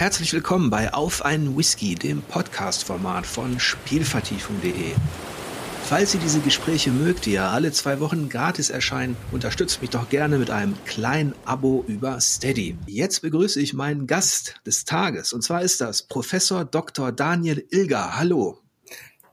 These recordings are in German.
Herzlich willkommen bei Auf einen Whisky, dem Podcast-Format von Spielvertiefung.de. Falls ihr diese Gespräche mögt, die ja alle zwei Wochen gratis erscheinen, unterstützt mich doch gerne mit einem kleinen Abo über Steady. Jetzt begrüße ich meinen Gast des Tages und zwar ist das Professor Dr. Daniel Ilger. Hallo.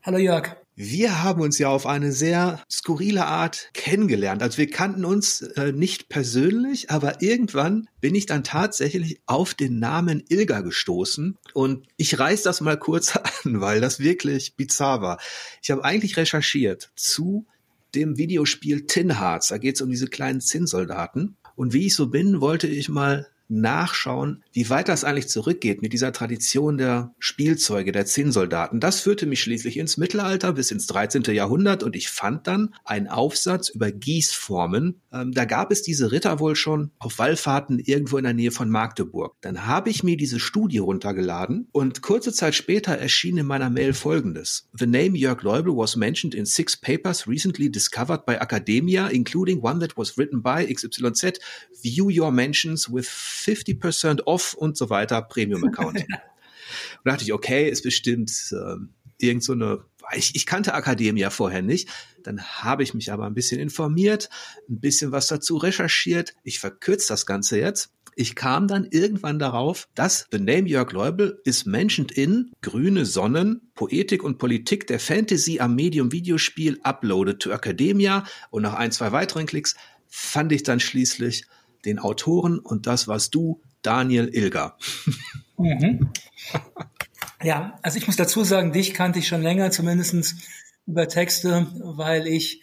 Hallo Jörg. Wir haben uns ja auf eine sehr skurrile Art kennengelernt. Also wir kannten uns äh, nicht persönlich, aber irgendwann bin ich dann tatsächlich auf den Namen Ilga gestoßen und ich reiß das mal kurz an, weil das wirklich bizarr war. Ich habe eigentlich recherchiert zu dem Videospiel Tin Hearts. Da geht es um diese kleinen Zinnsoldaten. Und wie ich so bin, wollte ich mal nachschauen, wie weit das eigentlich zurückgeht mit dieser Tradition der Spielzeuge, der Zinnsoldaten. Das führte mich schließlich ins Mittelalter bis ins 13. Jahrhundert und ich fand dann einen Aufsatz über Gießformen. Ähm, da gab es diese Ritter wohl schon auf Wallfahrten irgendwo in der Nähe von Magdeburg. Dann habe ich mir diese Studie runtergeladen und kurze Zeit später erschien in meiner Mail folgendes. The name Jörg Leubel was mentioned in six papers recently discovered by Academia, including one that was written by XYZ. View your mentions with 50% off und so weiter, Premium-Account. und dachte ich, okay, ist bestimmt äh, irgend so eine, ich, ich kannte Akademia vorher nicht. Dann habe ich mich aber ein bisschen informiert, ein bisschen was dazu recherchiert. Ich verkürze das Ganze jetzt. Ich kam dann irgendwann darauf, dass The Name Jörg Leubel is mentioned in Grüne Sonnen, Poetik und Politik der Fantasy am Medium Videospiel uploaded to Academia und nach ein, zwei weiteren Klicks fand ich dann schließlich den Autoren und das warst du, Daniel Ilger. Mhm. Ja, also ich muss dazu sagen, dich kannte ich schon länger, zumindest über Texte, weil ich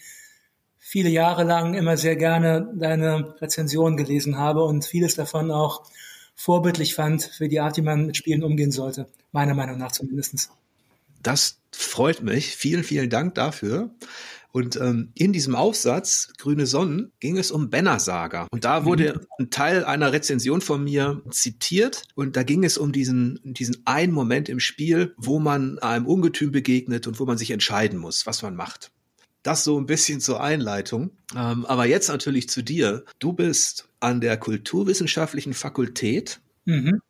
viele Jahre lang immer sehr gerne deine Rezensionen gelesen habe und vieles davon auch vorbildlich fand für die Art, wie man mit Spielen umgehen sollte. Meiner Meinung nach zumindest. Das freut mich. Vielen, vielen Dank dafür. Und ähm, in diesem Aufsatz Grüne Sonnen ging es um Banner Saga. Und da wurde mhm. ein Teil einer Rezension von mir zitiert. Und da ging es um diesen, diesen einen Moment im Spiel, wo man einem Ungetüm begegnet und wo man sich entscheiden muss, was man macht. Das so ein bisschen zur Einleitung. Ähm, aber jetzt natürlich zu dir. Du bist an der Kulturwissenschaftlichen Fakultät mhm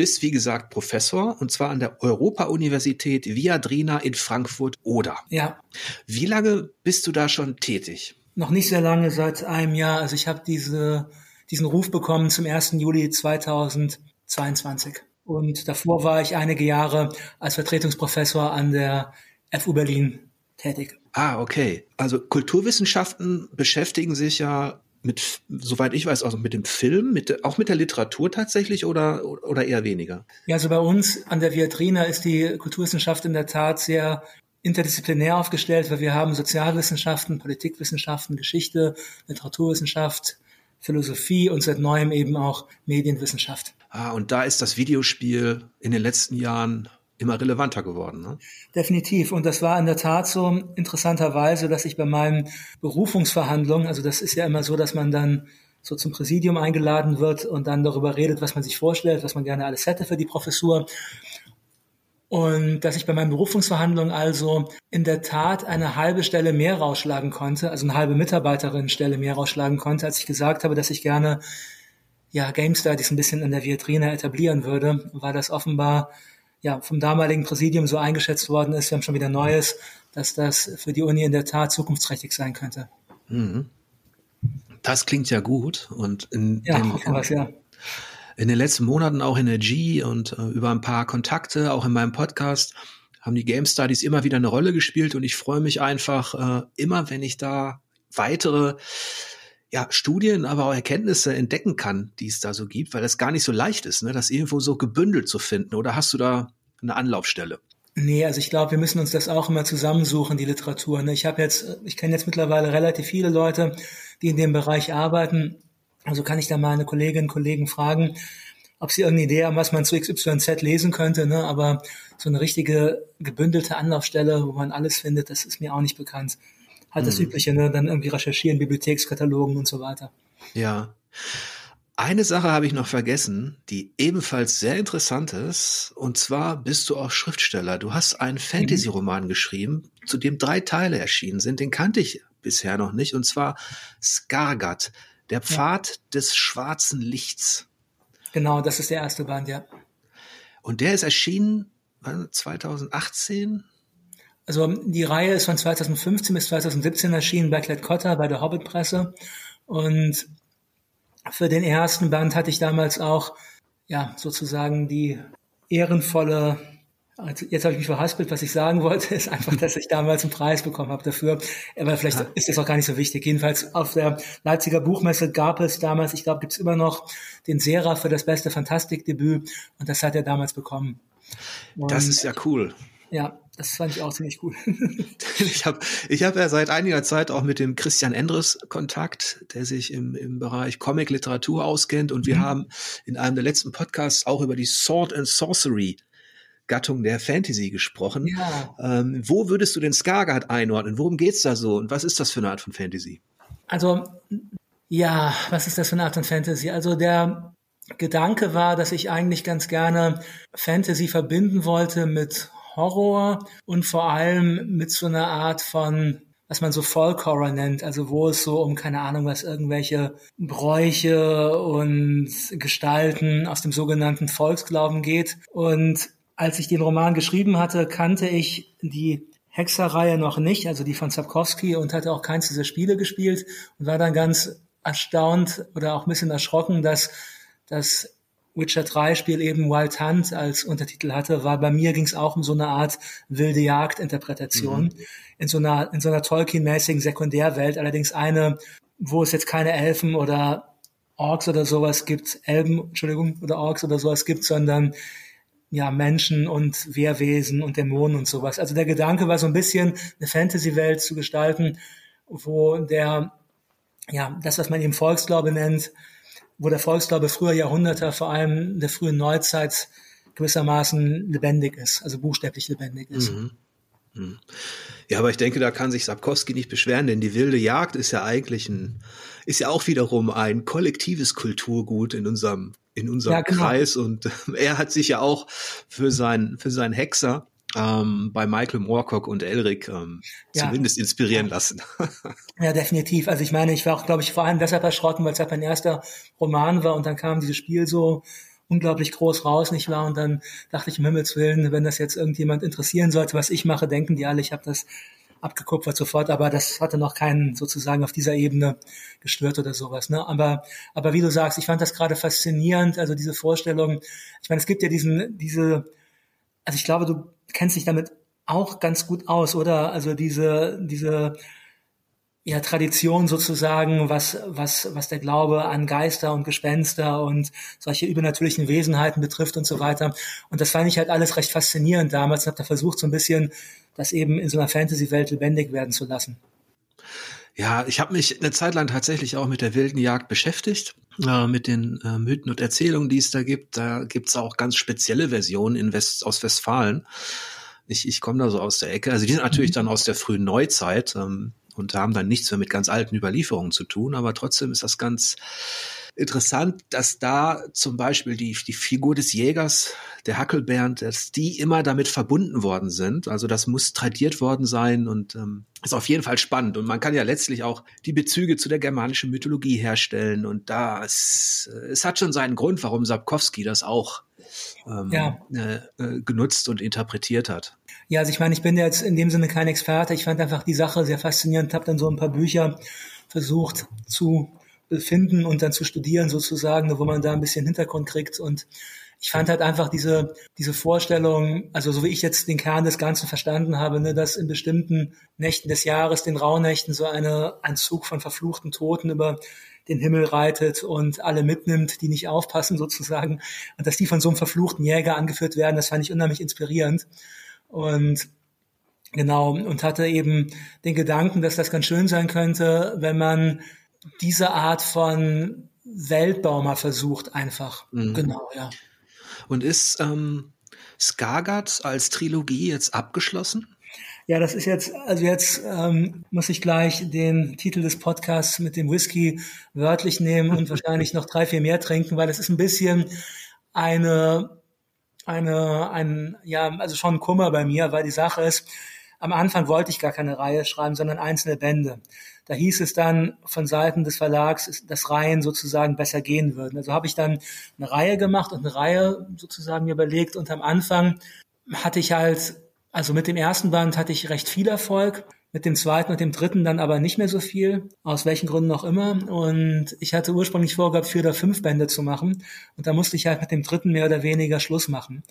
bist, wie gesagt, Professor und zwar an der Europa-Universität Viadrina in Frankfurt-Oder. Ja. Wie lange bist du da schon tätig? Noch nicht sehr lange, seit einem Jahr. Also ich habe diese, diesen Ruf bekommen zum 1. Juli 2022. Und davor war ich einige Jahre als Vertretungsprofessor an der FU Berlin tätig. Ah, okay. Also Kulturwissenschaften beschäftigen sich ja mit, soweit ich weiß, also mit dem Film, mit, auch mit der Literatur tatsächlich oder, oder eher weniger? Ja, also bei uns an der Viatrina ist die Kulturwissenschaft in der Tat sehr interdisziplinär aufgestellt, weil wir haben Sozialwissenschaften, Politikwissenschaften, Geschichte, Literaturwissenschaft, Philosophie und seit neuem eben auch Medienwissenschaft. Ah, und da ist das Videospiel in den letzten Jahren immer relevanter geworden. Ne? Definitiv. Und das war in der Tat so interessanterweise, dass ich bei meinen Berufungsverhandlungen, also das ist ja immer so, dass man dann so zum Präsidium eingeladen wird und dann darüber redet, was man sich vorstellt, was man gerne alles hätte für die Professur. Und dass ich bei meinen Berufungsverhandlungen also in der Tat eine halbe Stelle mehr rausschlagen konnte, also eine halbe Mitarbeiterin-Stelle mehr rausschlagen konnte, als ich gesagt habe, dass ich gerne ja, Game Studies ein bisschen in der Vitrine etablieren würde, weil das offenbar ja, vom damaligen Präsidium so eingeschätzt worden ist, wir haben schon wieder Neues, dass das für die Uni in der Tat zukunftsträchtig sein könnte. Mhm. Das klingt ja gut und in, ja, den, was, ja. in den letzten Monaten auch in der G und äh, über ein paar Kontakte, auch in meinem Podcast, haben die Game Studies immer wieder eine Rolle gespielt und ich freue mich einfach äh, immer, wenn ich da weitere ja, Studien, aber auch Erkenntnisse entdecken kann, die es da so gibt, weil das gar nicht so leicht ist, ne, das irgendwo so gebündelt zu finden. Oder hast du da eine Anlaufstelle? Nee, also ich glaube, wir müssen uns das auch immer zusammensuchen, die Literatur. Ne? Ich habe jetzt, ich kenne jetzt mittlerweile relativ viele Leute, die in dem Bereich arbeiten. Also kann ich da meine Kolleginnen und Kollegen fragen, ob sie irgendeine Idee haben, was man zu XYZ lesen könnte. Ne? Aber so eine richtige gebündelte Anlaufstelle, wo man alles findet, das ist mir auch nicht bekannt halt das mhm. Übliche, ne? dann irgendwie recherchieren, Bibliothekskatalogen und so weiter. Ja. Eine Sache habe ich noch vergessen, die ebenfalls sehr interessant ist. Und zwar bist du auch Schriftsteller. Du hast einen Fantasy-Roman mhm. geschrieben, zu dem drei Teile erschienen sind. Den kannte ich bisher noch nicht. Und zwar Skargat, der Pfad ja. des schwarzen Lichts. Genau, das ist der erste Band, ja. Und der ist erschienen 2018? Also die Reihe ist von 2015 bis 2017 erschienen bei Klett-Cotta bei der Hobbit-Presse. Und für den ersten Band hatte ich damals auch ja sozusagen die ehrenvolle also jetzt habe ich mich verhaspelt, was ich sagen wollte, ist einfach, dass ich damals einen Preis bekommen habe dafür. Aber vielleicht ist das auch gar nicht so wichtig. Jedenfalls auf der Leipziger Buchmesse gab es damals, ich glaube, gibt es immer noch den Sera für das beste Fantastikdebüt und das hat er damals bekommen. Und das ist ja cool. Ja, das fand ich auch ziemlich cool. ich habe ich hab ja seit einiger Zeit auch mit dem Christian Endres Kontakt, der sich im, im Bereich Comic-Literatur auskennt. Und wir mhm. haben in einem der letzten Podcasts auch über die Sword and Sorcery Gattung der Fantasy gesprochen. Ja. Ähm, wo würdest du den Skarsgård einordnen? Worum geht's da so? Und was ist das für eine Art von Fantasy? Also, ja, was ist das für eine Art von Fantasy? Also der Gedanke war, dass ich eigentlich ganz gerne Fantasy verbinden wollte mit Horror und vor allem mit so einer Art von was man so Folk Horror nennt, also wo es so um keine Ahnung was irgendwelche Bräuche und Gestalten aus dem sogenannten Volksglauben geht. Und als ich den Roman geschrieben hatte, kannte ich die Hexerreihe noch nicht, also die von Sapkowski und hatte auch keins dieser Spiele gespielt und war dann ganz erstaunt oder auch ein bisschen erschrocken, dass das Witcher 3 Spiel eben Wild Hunt als Untertitel hatte, weil bei mir ging es auch um so eine Art wilde Jagd-Interpretation mhm. in so einer, in so einer Tolkien-mäßigen Sekundärwelt, allerdings eine, wo es jetzt keine Elfen oder Orks oder sowas gibt, Elben, Entschuldigung, oder Orks oder sowas gibt, sondern ja, Menschen und Wehrwesen und Dämonen und sowas. Also der Gedanke war so ein bisschen, eine Fantasy-Welt zu gestalten, wo der, ja, das, was man eben Volksglaube nennt, wo der Volksglaube früher Jahrhunderte, vor allem in der frühen Neuzeit, gewissermaßen lebendig ist, also buchstäblich lebendig ist. Mhm. mhm. Ja, aber ich denke, da kann sich Sapkowski nicht beschweren, denn die wilde Jagd ist ja eigentlich ein, ist ja auch wiederum ein kollektives Kulturgut in unserem in unserem ja, genau. Kreis und er hat sich ja auch für sein für seinen Hexer ähm, bei Michael Moorcock und Elric ähm, ja. zumindest inspirieren ja. lassen. ja, definitiv. Also ich meine, ich war auch, glaube ich, vor allem deshalb erschrocken, weil es halt mein erster Roman war und dann kam dieses Spiel so unglaublich groß raus, nicht wahr? Und dann dachte ich, um Himmels Willen, wenn das jetzt irgendjemand interessieren sollte, was ich mache, denken die alle, ich habe das abgekupfert sofort, aber das hatte noch keinen sozusagen auf dieser Ebene gestört oder sowas. Ne? Aber, aber wie du sagst, ich fand das gerade faszinierend, also diese Vorstellung. Ich meine, es gibt ja diesen, diese, also ich glaube, du kennst dich damit auch ganz gut aus, oder? Also diese, diese ja, Tradition sozusagen, was, was, was der Glaube an Geister und Gespenster und solche übernatürlichen Wesenheiten betrifft und so weiter. Und das fand ich halt alles recht faszinierend damals und habe da versucht, so ein bisschen das eben in so einer Fantasy-Welt lebendig werden zu lassen. Ja, ich habe mich eine Zeit lang tatsächlich auch mit der wilden Jagd beschäftigt, äh, mit den äh, Mythen und Erzählungen, die es da gibt. Da gibt's auch ganz spezielle Versionen in West aus Westfalen. Ich, ich komme da so aus der Ecke. Also die sind natürlich mhm. dann aus der frühen Neuzeit. Ähm, und haben dann nichts mehr mit ganz alten Überlieferungen zu tun. Aber trotzdem ist das ganz interessant, dass da zum Beispiel die, die Figur des Jägers, der Hackelbernd, dass die immer damit verbunden worden sind. Also das muss tradiert worden sein und ähm, ist auf jeden Fall spannend. Und man kann ja letztlich auch die Bezüge zu der germanischen Mythologie herstellen. Und da es, es hat schon seinen Grund, warum Sapkowski das auch ähm, ja. äh, äh genutzt und interpretiert hat. Ja, also ich meine, ich bin jetzt in dem Sinne kein Experte. Ich fand einfach die Sache sehr faszinierend, habe dann so ein paar Bücher versucht zu finden und dann zu studieren sozusagen, wo man da ein bisschen Hintergrund kriegt und ich fand halt einfach diese, diese Vorstellung, also so wie ich jetzt den Kern des Ganzen verstanden habe, ne, dass in bestimmten Nächten des Jahres, den Rauhnächten, so eine, ein Zug von verfluchten Toten über den Himmel reitet und alle mitnimmt, die nicht aufpassen sozusagen. Und dass die von so einem verfluchten Jäger angeführt werden, das fand ich unheimlich inspirierend. Und genau, und hatte eben den Gedanken, dass das ganz schön sein könnte, wenn man diese Art von Weltbau mal versucht, einfach. Mhm. Genau, ja. Und ist ähm, Skagat als Trilogie jetzt abgeschlossen? Ja, das ist jetzt, also jetzt ähm, muss ich gleich den Titel des Podcasts mit dem Whisky wörtlich nehmen und wahrscheinlich noch drei, vier mehr trinken, weil es ist ein bisschen eine eine, ein, ja, also schon Kummer bei mir, weil die Sache ist, am Anfang wollte ich gar keine Reihe schreiben, sondern einzelne Bände. Da hieß es dann von Seiten des Verlags, dass Reihen sozusagen besser gehen würden. Also habe ich dann eine Reihe gemacht und eine Reihe sozusagen mir überlegt. Und am Anfang hatte ich halt, also mit dem ersten Band hatte ich recht viel Erfolg mit dem zweiten und dem dritten dann aber nicht mehr so viel, aus welchen Gründen auch immer. Und ich hatte ursprünglich vorgehabt, vier oder fünf Bände zu machen. Und da musste ich halt mit dem dritten mehr oder weniger Schluss machen.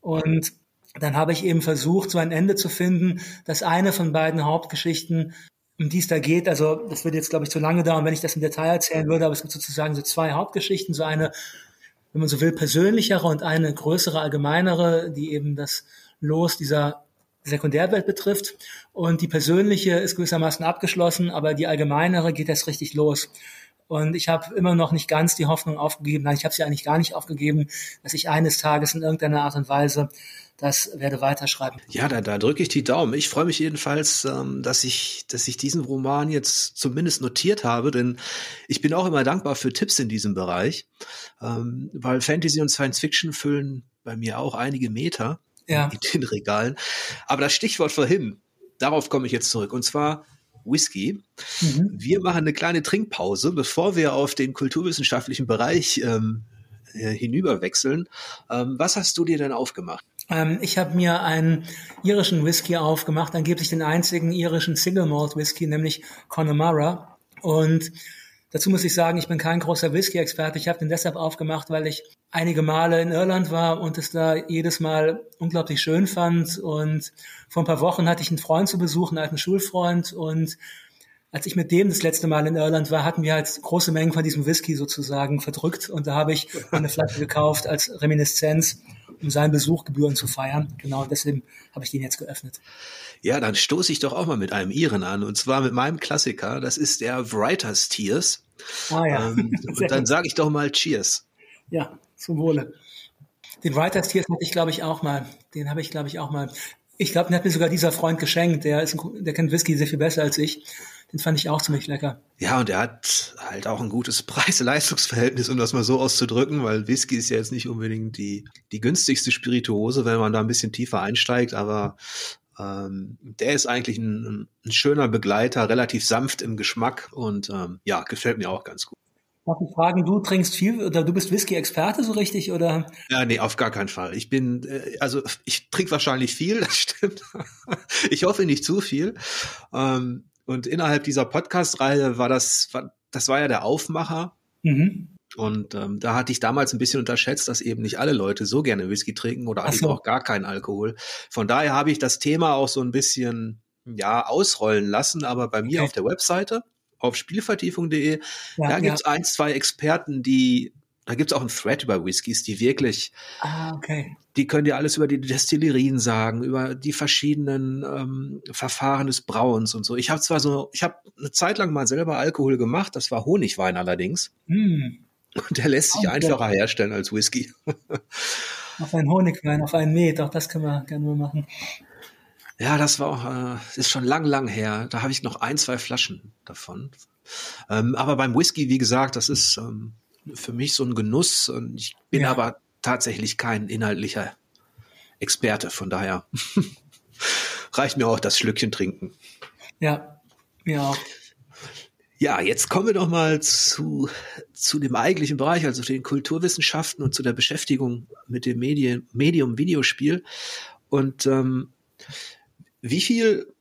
Und dann habe ich eben versucht, so ein Ende zu finden, dass eine von beiden Hauptgeschichten, um die es da geht, also das würde jetzt, glaube ich, zu lange dauern, wenn ich das im Detail erzählen würde, aber es gibt sozusagen so zwei Hauptgeschichten, so eine, wenn man so will, persönlichere und eine größere, allgemeinere, die eben das Los dieser Sekundärwelt betrifft. Und die persönliche ist gewissermaßen abgeschlossen, aber die allgemeinere geht jetzt richtig los. Und ich habe immer noch nicht ganz die Hoffnung aufgegeben, nein, ich habe sie eigentlich gar nicht aufgegeben, dass ich eines Tages in irgendeiner Art und Weise das werde weiterschreiben. Ja, da, da drücke ich die Daumen. Ich freue mich jedenfalls, ähm, dass ich, dass ich diesen Roman jetzt zumindest notiert habe, denn ich bin auch immer dankbar für Tipps in diesem Bereich, ähm, weil Fantasy und Science Fiction füllen bei mir auch einige Meter ja. in den Regalen. Aber das Stichwort vorhin, darauf komme ich jetzt zurück. Und zwar Whisky. Mhm. Wir machen eine kleine Trinkpause, bevor wir auf den kulturwissenschaftlichen Bereich ähm, äh, hinüberwechseln. Ähm, was hast du dir denn aufgemacht? Ähm, ich habe mir einen irischen Whisky aufgemacht, angeblich den einzigen irischen Single Malt Whisky, nämlich Connemara. Und Dazu muss ich sagen, ich bin kein großer Whisky-Experte. Ich habe den deshalb aufgemacht, weil ich einige Male in Irland war und es da jedes Mal unglaublich schön fand. Und vor ein paar Wochen hatte ich einen Freund zu besuchen, einen alten Schulfreund. Und als ich mit dem das letzte Mal in Irland war, hatten wir halt große Mengen von diesem Whisky sozusagen verdrückt. Und da habe ich eine Flasche gekauft als Reminiszenz, um seinen Besuch gebühren zu feiern. Genau deswegen habe ich den jetzt geöffnet. Ja, dann stoße ich doch auch mal mit einem Iren an. Und zwar mit meinem Klassiker. Das ist der Writer's Tears. Ah ja. Ähm, und dann sage ich doch mal Cheers. Ja, zum Wohle. Den Writers Tears hatte ich, glaube ich, auch mal. Den habe ich, glaube ich, auch mal. Ich glaube, den hat mir sogar dieser Freund geschenkt. Der, ist der kennt Whisky sehr viel besser als ich. Den fand ich auch ziemlich lecker. Ja, und er hat halt auch ein gutes Preis-Leistungsverhältnis, um das mal so auszudrücken, weil Whisky ist ja jetzt nicht unbedingt die, die günstigste Spirituose, wenn man da ein bisschen tiefer einsteigt, aber ähm, der ist eigentlich ein, ein, schöner Begleiter, relativ sanft im Geschmack und ähm, ja, gefällt mir auch ganz gut. Darf ich fragen, du trinkst viel oder du bist Whisky-Experte so richtig oder? Ja, nee, auf gar keinen Fall. Ich bin, äh, also ich trinke wahrscheinlich viel, das stimmt. ich hoffe nicht zu viel. Ähm, und innerhalb dieser Podcast-Reihe war das, das war ja der Aufmacher. Mhm. Und ähm, da hatte ich damals ein bisschen unterschätzt, dass eben nicht alle Leute so gerne Whisky trinken oder eigentlich so. auch gar keinen Alkohol. Von daher habe ich das Thema auch so ein bisschen ja ausrollen lassen, aber bei mir okay. auf der Webseite auf spielvertiefung.de, ja, da gibt's ja. ein, zwei Experten, die da gibt's auch einen Thread über Whiskys, die wirklich, ah, okay. Die können dir alles über die Destillerien sagen, über die verschiedenen ähm, Verfahren des Brauens und so. Ich habe zwar so, ich habe eine Zeit lang mal selber Alkohol gemacht, das war Honigwein allerdings. Mm. Und der lässt sich einfacher herstellen als Whisky. auf einen Honigwein, auf einen Met, auch das können wir gerne mal machen. Ja, das war auch, äh, ist schon lang, lang her. Da habe ich noch ein, zwei Flaschen davon. Ähm, aber beim Whisky, wie gesagt, das ist ähm, für mich so ein Genuss. Und ich bin ja. aber tatsächlich kein inhaltlicher Experte. Von daher reicht mir auch das Schlückchen trinken. Ja, ja. Ja, jetzt kommen wir doch mal zu, zu dem eigentlichen Bereich, also den Kulturwissenschaften und zu der Beschäftigung mit dem Medien, Medium Videospiel. Und ähm, wie viel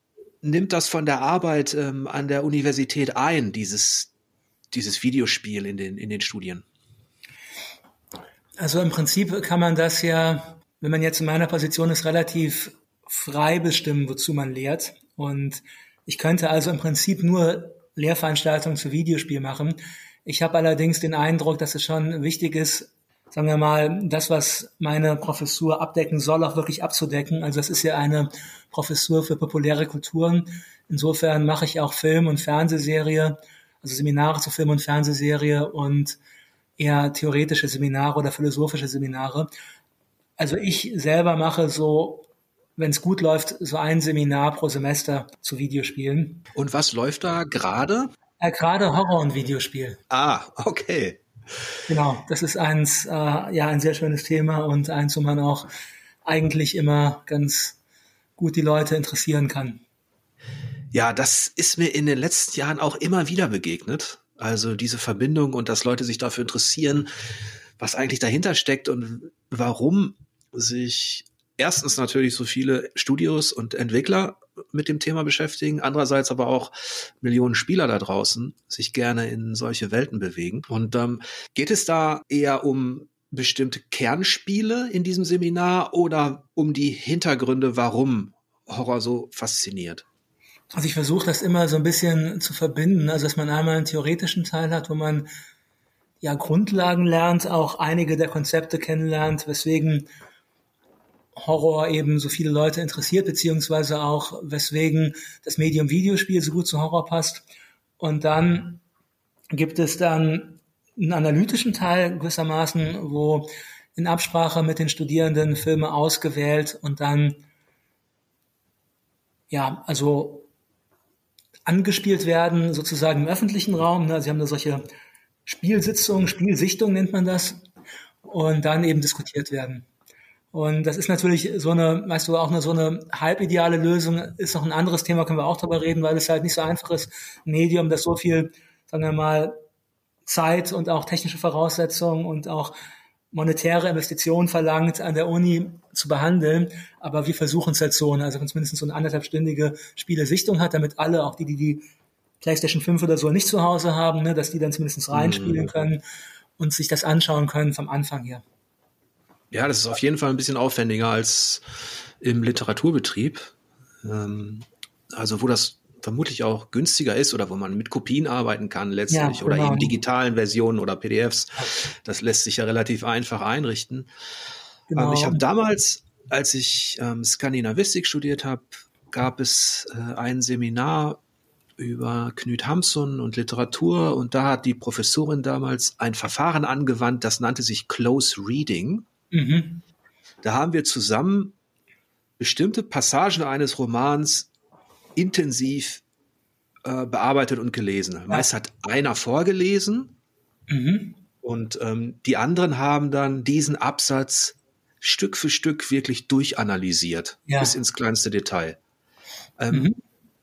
nimmt das von der Arbeit ähm, an der Universität ein, dieses, dieses Videospiel in den, in den Studien? Also im Prinzip kann man das ja, wenn man jetzt in meiner Position ist, relativ frei bestimmen, wozu man lehrt. Und ich könnte also im Prinzip nur Lehrveranstaltungen zu Videospiel machen. Ich habe allerdings den Eindruck, dass es schon wichtig ist, sagen wir mal, das, was meine Professur abdecken soll, auch wirklich abzudecken. Also es ist ja eine Professur für populäre Kulturen. Insofern mache ich auch Film- und Fernsehserie, also Seminare zu Film- und Fernsehserie und eher theoretische Seminare oder philosophische Seminare. Also ich selber mache so wenn es gut läuft, so ein Seminar pro Semester zu Videospielen. Und was läuft da gerade? Äh, gerade Horror- und Videospiel. Ah, okay. Genau, das ist eins, äh, ja, ein sehr schönes Thema und eins, wo man auch eigentlich immer ganz gut die Leute interessieren kann. Ja, das ist mir in den letzten Jahren auch immer wieder begegnet. Also diese Verbindung und dass Leute sich dafür interessieren, was eigentlich dahinter steckt und warum sich erstens natürlich so viele Studios und Entwickler mit dem Thema beschäftigen, andererseits aber auch Millionen Spieler da draußen sich gerne in solche Welten bewegen. Und ähm, geht es da eher um bestimmte Kernspiele in diesem Seminar oder um die Hintergründe, warum Horror so fasziniert? Also ich versuche das immer so ein bisschen zu verbinden, also dass man einmal einen theoretischen Teil hat, wo man ja Grundlagen lernt, auch einige der Konzepte kennenlernt, weswegen Horror eben so viele Leute interessiert, beziehungsweise auch weswegen das Medium Videospiel so gut zu Horror passt. Und dann gibt es dann einen analytischen Teil gewissermaßen, wo in Absprache mit den Studierenden Filme ausgewählt und dann ja, also angespielt werden, sozusagen im öffentlichen Raum. Ne? Sie haben da solche Spielsitzungen, Spielsichtungen nennt man das, und dann eben diskutiert werden. Und das ist natürlich so eine, weißt du, auch eine so eine halbideale Lösung, ist noch ein anderes Thema, können wir auch drüber reden, weil es halt nicht so einfach ist, ein Medium, das so viel, sagen wir mal, Zeit und auch technische Voraussetzungen und auch monetäre Investitionen verlangt, an der Uni zu behandeln. Aber wir versuchen es halt so, ne? also wenn es mindestens so eine anderthalbstündige Spielesichtung hat, damit alle, auch die, die die PlayStation 5 oder so nicht zu Hause haben, ne, dass die dann zumindest reinspielen mhm. können und sich das anschauen können vom Anfang her. Ja, das ist auf jeden Fall ein bisschen aufwendiger als im Literaturbetrieb. Ähm, also wo das vermutlich auch günstiger ist oder wo man mit Kopien arbeiten kann letztlich ja, genau. oder eben digitalen Versionen oder PDFs. Das lässt sich ja relativ einfach einrichten. Genau. Ähm, ich habe damals, als ich ähm, Skandinavistik studiert habe, gab es äh, ein Seminar über Knut Hamsun und Literatur und da hat die Professorin damals ein Verfahren angewandt, das nannte sich Close Reading. Mhm. Da haben wir zusammen bestimmte Passagen eines Romans intensiv äh, bearbeitet und gelesen. Ja. Meist hat einer vorgelesen mhm. und ähm, die anderen haben dann diesen Absatz Stück für Stück wirklich durchanalysiert, ja. bis ins kleinste Detail. Ähm, mhm.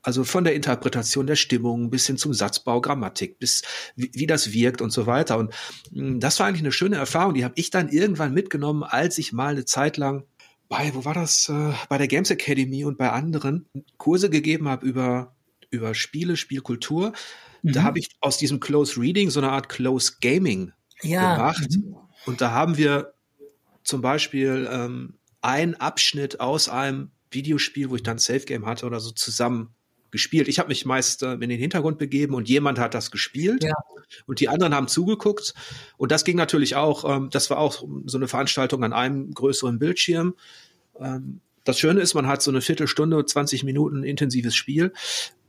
Also von der Interpretation der Stimmung bis hin zum Satzbau, Grammatik, bis wie, wie das wirkt und so weiter. Und mh, hm, das war eigentlich eine schöne Erfahrung. Die habe ich dann irgendwann mitgenommen, als ich mal eine Zeit lang bei, wo war das, äh, bei der Games Academy und bei anderen Kurse gegeben habe über, über Spiele, Spielkultur. Mhm. Da habe ich aus diesem Close Reading so eine Art Close Gaming ja. gemacht. Mhm. Und da haben wir zum Beispiel ähm, einen Abschnitt aus einem Videospiel, wo ich dann Safe Game hatte oder so zusammen gespielt. Ich habe mich meist äh, in den Hintergrund begeben und jemand hat das gespielt ja. und die anderen haben zugeguckt. Und das ging natürlich auch, ähm, das war auch so eine Veranstaltung an einem größeren Bildschirm. Ähm, das Schöne ist, man hat so eine Viertelstunde, 20 Minuten intensives Spiel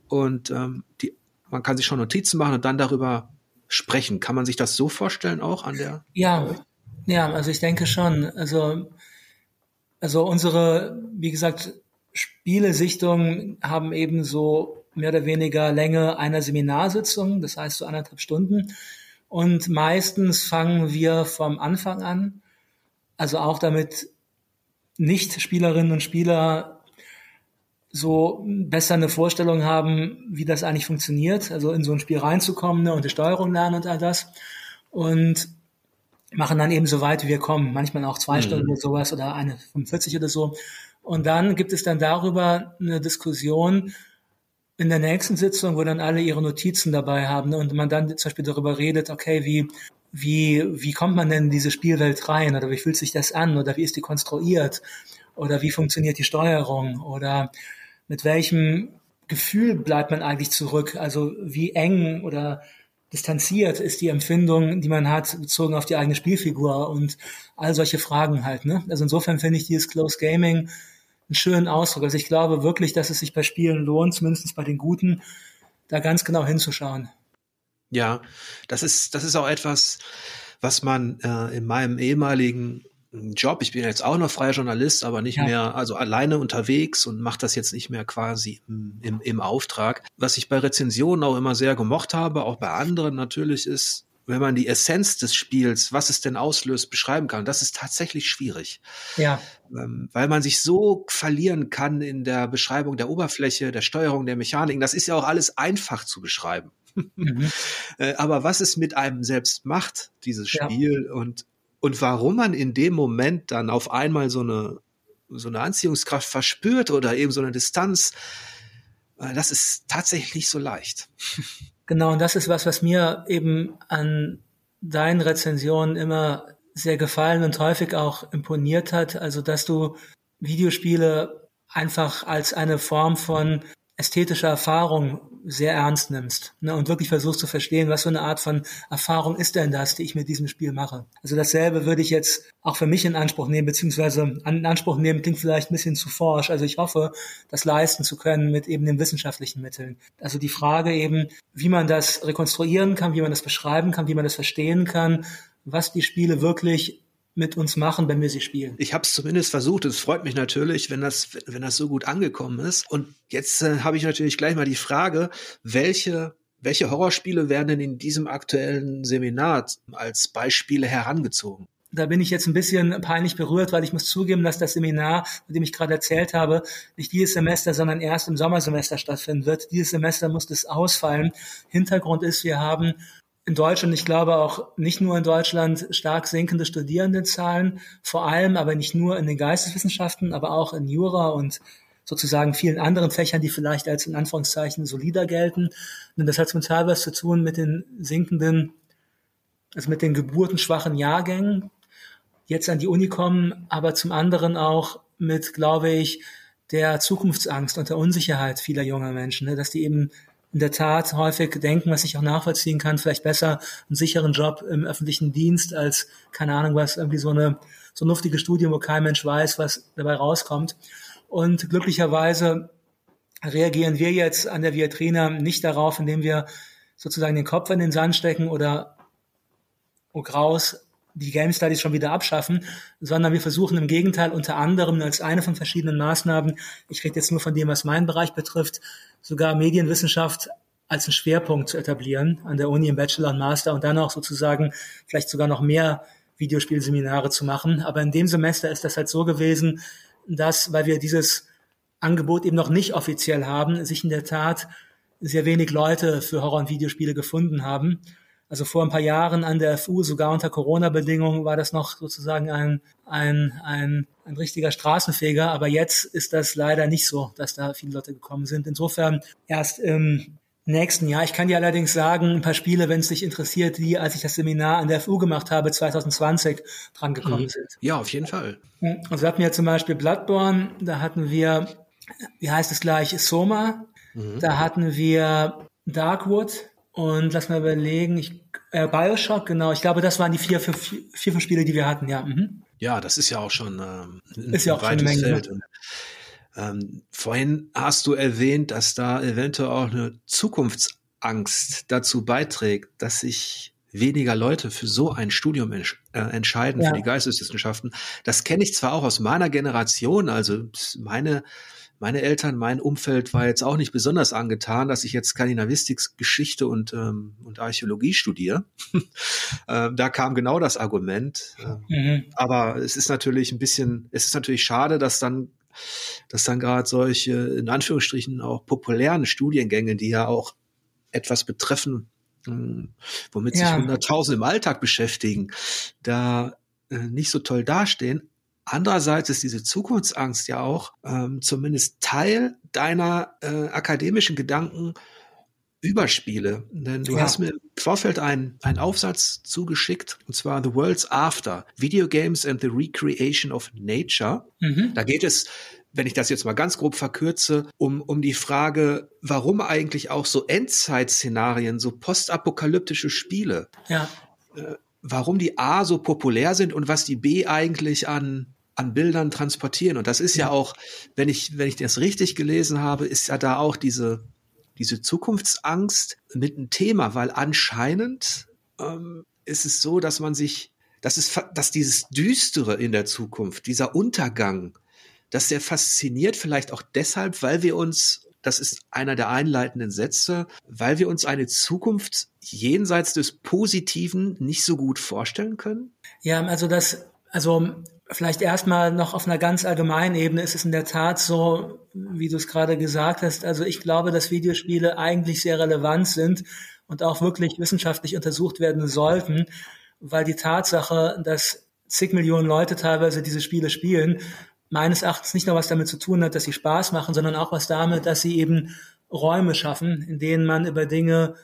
und ähm, die, man kann sich schon Notizen machen und dann darüber sprechen. Kann man sich das so vorstellen auch an der? Ja, ja, also ich denke schon. Also, also unsere, wie gesagt, Spielesichtungen haben eben so mehr oder weniger Länge einer Seminarsitzung, das heißt so anderthalb Stunden. Und meistens fangen wir vom Anfang an, also auch damit Nicht-Spielerinnen und Spieler so besser eine Vorstellung haben, wie das eigentlich funktioniert, also in so ein Spiel reinzukommen ne, und die Steuerung lernen und all das. Und machen dann eben so weit, wie wir kommen. Manchmal auch zwei mhm. Stunden oder sowas oder eine 45 oder so. Und dann gibt es dann darüber eine Diskussion in der nächsten Sitzung, wo dann alle ihre Notizen dabei haben und man dann zum Beispiel darüber redet, okay, wie, wie, wie kommt man denn in diese Spielwelt rein? Oder wie fühlt sich das an? Oder wie ist die konstruiert? Oder wie funktioniert die Steuerung? Oder mit welchem Gefühl bleibt man eigentlich zurück, also wie eng oder distanziert ist die Empfindung, die man hat, bezogen auf die eigene Spielfigur und all solche Fragen halt. Ne? Also insofern finde ich dieses Close Gaming einen schönen Ausdruck. Also ich glaube wirklich, dass es sich bei Spielen lohnt, zumindest bei den Guten, da ganz genau hinzuschauen. Ja, das ist, das ist auch etwas, was man äh, in meinem ehemaligen Job, ich bin jetzt auch noch freier Journalist, aber nicht ja. mehr, also alleine unterwegs und mache das jetzt nicht mehr quasi im, im, im Auftrag. Was ich bei Rezensionen auch immer sehr gemocht habe, auch bei anderen natürlich, ist, wenn man die Essenz des Spiels, was es denn auslöst, beschreiben kann. Das ist tatsächlich schwierig. Ja. Ähm, weil man sich so verlieren kann in der Beschreibung der Oberfläche, der Steuerung, der Mechaniken. Das ist ja auch alles einfach zu beschreiben. Mhm. Äh, aber was es mit einem selbst macht, dieses Spiel ja. und, und warum man in dem Moment dann auf einmal so eine, so eine Anziehungskraft verspürt oder eben so eine Distanz, äh, das ist tatsächlich nicht so leicht. Genau, und das ist was, was mir eben an deinen Rezensionen immer sehr gefallen und häufig auch imponiert hat. Also, dass du Videospiele einfach als eine Form von ästhetischer Erfahrung sehr ernst nimmst ne, und wirklich versuchst zu verstehen, was für eine Art von Erfahrung ist denn das, die ich mit diesem Spiel mache. Also dasselbe würde ich jetzt auch für mich in Anspruch nehmen, beziehungsweise in Anspruch nehmen klingt vielleicht ein bisschen zu forsch. Also ich hoffe, das leisten zu können mit eben den wissenschaftlichen Mitteln. Also die Frage eben, wie man das rekonstruieren kann, wie man das beschreiben kann, wie man das verstehen kann, was die Spiele wirklich mit uns machen, wenn wir sie spielen. Ich habe es zumindest versucht. Es freut mich natürlich, wenn das, wenn das so gut angekommen ist. Und jetzt äh, habe ich natürlich gleich mal die Frage, welche welche Horrorspiele werden denn in diesem aktuellen Seminar als Beispiele herangezogen? Da bin ich jetzt ein bisschen peinlich berührt, weil ich muss zugeben, dass das Seminar, von dem ich gerade erzählt habe, nicht dieses Semester, sondern erst im Sommersemester stattfinden wird. Dieses Semester muss das ausfallen. Hintergrund ist, wir haben in Deutschland, ich glaube auch nicht nur in Deutschland, stark sinkende Studierendenzahlen, vor allem aber nicht nur in den Geisteswissenschaften, aber auch in Jura und sozusagen vielen anderen Fächern, die vielleicht als in Anführungszeichen solider gelten. Und das hat zum Teil was zu tun mit den sinkenden, also mit den geburtenschwachen Jahrgängen, jetzt an die Uni kommen, aber zum anderen auch mit, glaube ich, der Zukunftsangst und der Unsicherheit vieler junger Menschen, ne, dass die eben in der Tat häufig denken, was ich auch nachvollziehen kann, vielleicht besser einen sicheren Job im öffentlichen Dienst als, keine Ahnung was, irgendwie so eine so luftige Studie, wo kein Mensch weiß, was dabei rauskommt. Und glücklicherweise reagieren wir jetzt an der Viatrina nicht darauf, indem wir sozusagen den Kopf in den Sand stecken oder oh graus die Game Studies schon wieder abschaffen, sondern wir versuchen im Gegenteil unter anderem als eine von verschiedenen Maßnahmen, ich rede jetzt nur von dem, was meinen Bereich betrifft, sogar Medienwissenschaft als einen Schwerpunkt zu etablieren an der Uni im Bachelor und Master und dann auch sozusagen vielleicht sogar noch mehr Videospielseminare zu machen. Aber in dem Semester ist das halt so gewesen, dass, weil wir dieses Angebot eben noch nicht offiziell haben, sich in der Tat sehr wenig Leute für Horror- und Videospiele gefunden haben. Also vor ein paar Jahren an der FU, sogar unter Corona-Bedingungen, war das noch sozusagen ein, ein, ein, ein richtiger Straßenfeger. Aber jetzt ist das leider nicht so, dass da viele Leute gekommen sind. Insofern erst im nächsten Jahr. Ich kann dir allerdings sagen, ein paar Spiele, wenn es dich interessiert, die, als ich das Seminar an der FU gemacht habe, 2020 dran gekommen mhm. sind. Ja, auf jeden Fall. Also wir hatten ja zum Beispiel Bloodborne, da hatten wir, wie heißt es gleich, Soma, mhm. da hatten wir Darkwood, und lass mal überlegen, ich, äh, Bioshock, genau, ich glaube, das waren die vier, vier, vier, fünf Spiele, die wir hatten, ja. Mhm. Ja, das ist ja auch schon ähm, ein, ist ja auch eine Menge. Feld. Und, ähm, vorhin hast du erwähnt, dass da eventuell auch eine Zukunftsangst dazu beiträgt, dass sich weniger Leute für so ein Studium entsch äh, entscheiden, ja. für die Geisteswissenschaften. Das kenne ich zwar auch aus meiner Generation, also meine meine Eltern, mein Umfeld war jetzt auch nicht besonders angetan, dass ich jetzt Skandinavistik, Geschichte und, ähm, und Archäologie studiere. ähm, da kam genau das Argument. Mhm. Aber es ist natürlich ein bisschen, es ist natürlich schade, dass dann dass dann gerade solche, in Anführungsstrichen, auch populären Studiengänge, die ja auch etwas betreffen, hm, womit ja. sich Hunderttausende im Alltag beschäftigen, da äh, nicht so toll dastehen. Andererseits ist diese Zukunftsangst ja auch ähm, zumindest Teil deiner äh, akademischen Gedanken über Spiele. Denn du ja. hast mir im Vorfeld einen, einen Aufsatz zugeschickt, und zwar The World's After, Video Games and the Recreation of Nature. Mhm. Da geht es, wenn ich das jetzt mal ganz grob verkürze, um, um die Frage, warum eigentlich auch so Endzeitszenarien, so postapokalyptische Spiele, ja. äh, warum die A so populär sind und was die B eigentlich an an Bildern transportieren. Und das ist ja, ja auch, wenn ich, wenn ich das richtig gelesen habe, ist ja da auch diese, diese Zukunftsangst mit einem Thema, weil anscheinend ähm, ist es so, dass man sich, dass es, dass dieses Düstere in der Zukunft, dieser Untergang, dass der fasziniert vielleicht auch deshalb, weil wir uns das ist einer der einleitenden Sätze, weil wir uns eine Zukunft jenseits des Positiven nicht so gut vorstellen können? Ja, also das, also vielleicht erstmal noch auf einer ganz allgemeinen Ebene ist es in der Tat so, wie du es gerade gesagt hast. Also ich glaube, dass Videospiele eigentlich sehr relevant sind und auch wirklich wissenschaftlich untersucht werden sollten, weil die Tatsache, dass zig Millionen Leute teilweise diese Spiele spielen, meines Erachtens nicht nur was damit zu tun hat, dass sie Spaß machen, sondern auch was damit, dass sie eben Räume schaffen, in denen man über Dinge,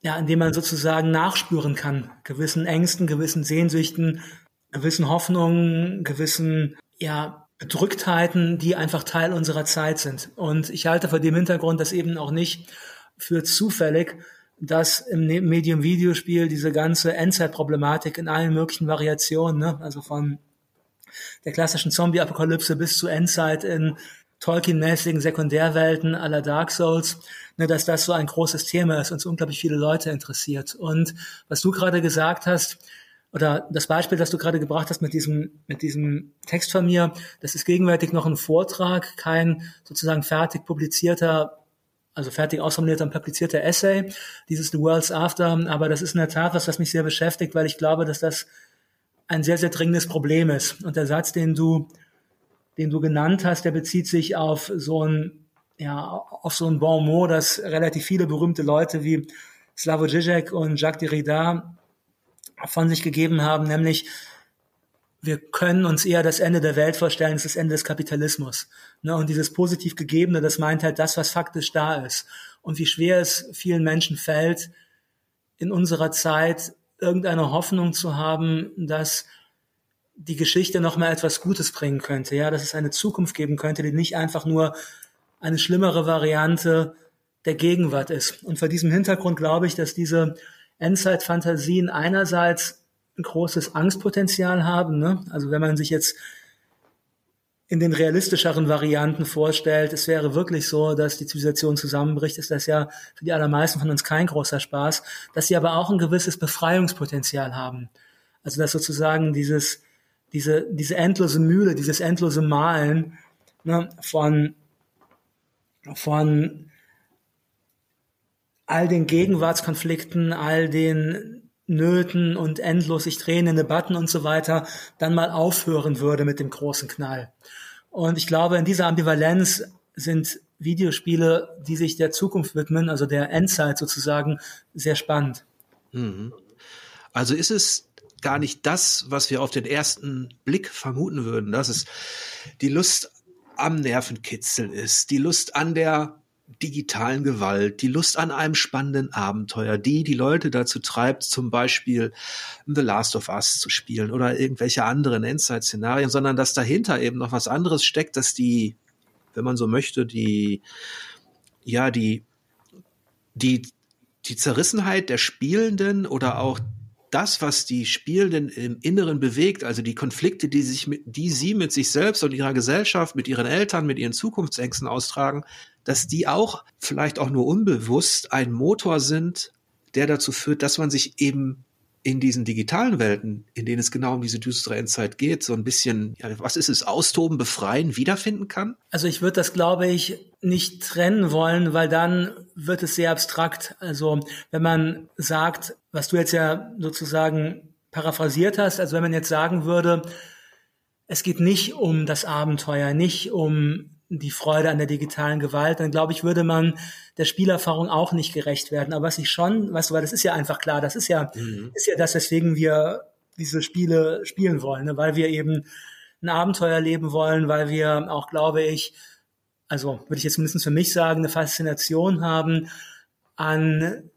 ja, in denen man sozusagen nachspüren kann, gewissen Ängsten, gewissen Sehnsüchten, gewissen Hoffnungen, gewissen, ja, Bedrücktheiten, die einfach Teil unserer Zeit sind. Und ich halte vor dem Hintergrund das eben auch nicht für zufällig, dass im ne-, Medium Videospiel diese ganze Endzeitproblematik in allen möglichen Variationen, ne, also von der klassischen Zombie-Apokalypse bis zu Endzeit in Tolkien-mäßigen Sekundärwelten aller Dark Souls, ne, dass das so ein großes Thema ist und so unglaublich viele Leute interessiert. Und was du gerade gesagt hast, oder das Beispiel, das du gerade gebracht hast mit diesem, mit diesem Text von mir, das ist gegenwärtig noch ein Vortrag, kein sozusagen fertig publizierter, also fertig ausformulierter und publizierter Essay, dieses The World's After, aber das ist in der Tat was, was mich sehr beschäftigt, weil ich glaube, dass das ein sehr, sehr dringendes Problem ist. Und der Satz, den du, den du genannt hast, der bezieht sich auf so ein, ja, auf so ein Bon mot, das relativ viele berühmte Leute wie Slavoj Žižek und Jacques Derrida von sich gegeben haben, nämlich wir können uns eher das Ende der Welt vorstellen, es ist das Ende des Kapitalismus. Ne? Und dieses positiv Gegebene, das meint halt das, was faktisch da ist. Und wie schwer es vielen Menschen fällt, in unserer Zeit irgendeine Hoffnung zu haben, dass die Geschichte noch mal etwas Gutes bringen könnte, ja, dass es eine Zukunft geben könnte, die nicht einfach nur eine schlimmere Variante der Gegenwart ist. Und vor diesem Hintergrund glaube ich, dass diese Endzeitfantasien einerseits ein großes Angstpotenzial haben. Ne? Also wenn man sich jetzt in den realistischeren Varianten vorstellt, es wäre wirklich so, dass die Zivilisation zusammenbricht, ist das ja für die allermeisten von uns kein großer Spaß, dass sie aber auch ein gewisses Befreiungspotenzial haben. Also dass sozusagen dieses, diese, diese endlose Mühle, dieses endlose Malen ne, von, von all den Gegenwartskonflikten, all den Nöten und endlos sich drehenden Debatten und so weiter dann mal aufhören würde mit dem großen Knall. Und ich glaube, in dieser Ambivalenz sind Videospiele, die sich der Zukunft widmen, also der Endzeit sozusagen, sehr spannend. Mhm. Also ist es gar nicht das, was wir auf den ersten Blick vermuten würden, dass es die Lust am Nervenkitzeln ist, die Lust an der digitalen Gewalt, die Lust an einem spannenden Abenteuer, die die Leute dazu treibt, zum Beispiel The Last of Us zu spielen oder irgendwelche anderen Endzeit-Szenarien, sondern dass dahinter eben noch was anderes steckt, dass die, wenn man so möchte, die, ja, die, die, die Zerrissenheit der Spielenden oder auch das, was die Spielenden im Inneren bewegt, also die Konflikte, die sich die sie mit sich selbst und ihrer Gesellschaft, mit ihren Eltern, mit ihren Zukunftsängsten austragen, dass die auch vielleicht auch nur unbewusst ein Motor sind, der dazu führt, dass man sich eben in diesen digitalen Welten, in denen es genau um diese düstere Endzeit geht, so ein bisschen, ja, was ist es, austoben, befreien, wiederfinden kann? Also ich würde das, glaube ich, nicht trennen wollen, weil dann wird es sehr abstrakt. Also wenn man sagt, was du jetzt ja sozusagen paraphrasiert hast, also wenn man jetzt sagen würde, es geht nicht um das Abenteuer, nicht um die Freude an der digitalen Gewalt, dann glaube ich, würde man der Spielerfahrung auch nicht gerecht werden. Aber was ich schon, weißt du, weil das ist ja einfach klar, das ist ja, mhm. ist ja das, weswegen wir diese Spiele spielen wollen, ne? weil wir eben ein Abenteuer leben wollen, weil wir auch, glaube ich, also würde ich jetzt mindestens für mich sagen, eine Faszination haben an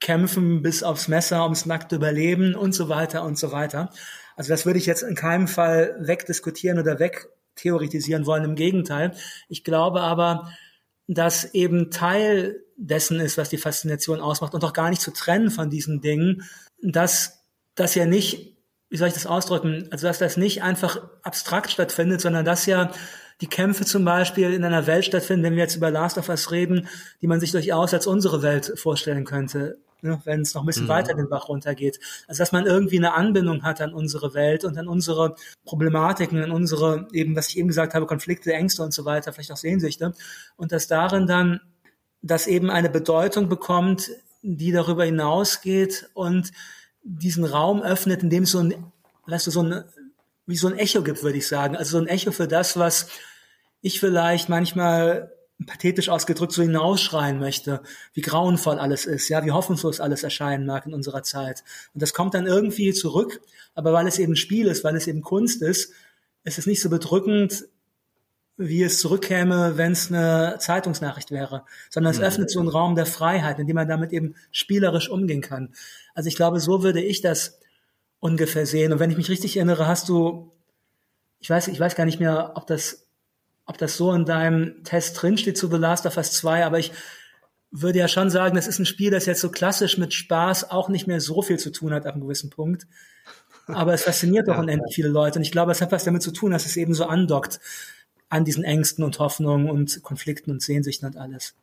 Kämpfen bis aufs Messer, ums nackte Überleben und so weiter und so weiter. Also das würde ich jetzt in keinem Fall wegdiskutieren oder weg theoretisieren wollen. Im Gegenteil. Ich glaube aber, dass eben Teil dessen ist, was die Faszination ausmacht und auch gar nicht zu trennen von diesen Dingen, dass das ja nicht, wie soll ich das ausdrücken, also dass das nicht einfach abstrakt stattfindet, sondern dass ja die Kämpfe zum Beispiel in einer Welt stattfinden, wenn wir jetzt über Last of Us reden, die man sich durchaus als unsere Welt vorstellen könnte. ne, wenn es noch ein bisschen mhm. weiter den Bach runtergeht. Also dass man irgendwie eine Anbindung hat an unsere Welt und an unsere Problematiken, an unsere eben, was ich eben gesagt habe, Konflikte, Ängste und so weiter, vielleicht auch Sehnsüchte. Und dass darin dann das eben eine Bedeutung bekommt, die darüber hinausgeht und diesen Raum öffnet, in dem so ein, weißt du, so ein, wie so ein Echo gibt, würde ich sagen. Also so ein Echo für das, was ich vielleicht manchmal pathetisch ausgedrückt so hinausschreien möchte, wie grauenvoll alles ist, ja, wie hoffnungslos alles erscheinen mag in unserer Zeit. Und das kommt dann irgendwie zurück, aber weil es eben Spiel ist, weil es eben Kunst ist, ist es nicht so bedrückend, wie es zurückkäme, wenn es eine Zeitungsnachricht wäre, sondern es mhm. öffnet so einen Raum der Freiheit, in dem man damit eben spielerisch umgehen kann. Also ich glaube, so würde ich das ungefähr sehen. Und wenn ich mich richtig erinnere, hast du, ich weiß, ich weiß gar nicht mehr, ob das ob das so in deinem Test drinsteht zu The Last of Us 2, aber ich würde ja schon sagen, das ist ein Spiel, das jetzt so klassisch mit Spaß auch nicht mehr so viel zu tun hat ab einem gewissen Punkt. Aber es fasziniert doch ja. unendlich viele Leute. Und ich glaube, es hat was damit zu tun, dass es eben so andockt an diesen Ängsten und Hoffnungen und Konflikten und Sehnsüchten und alles.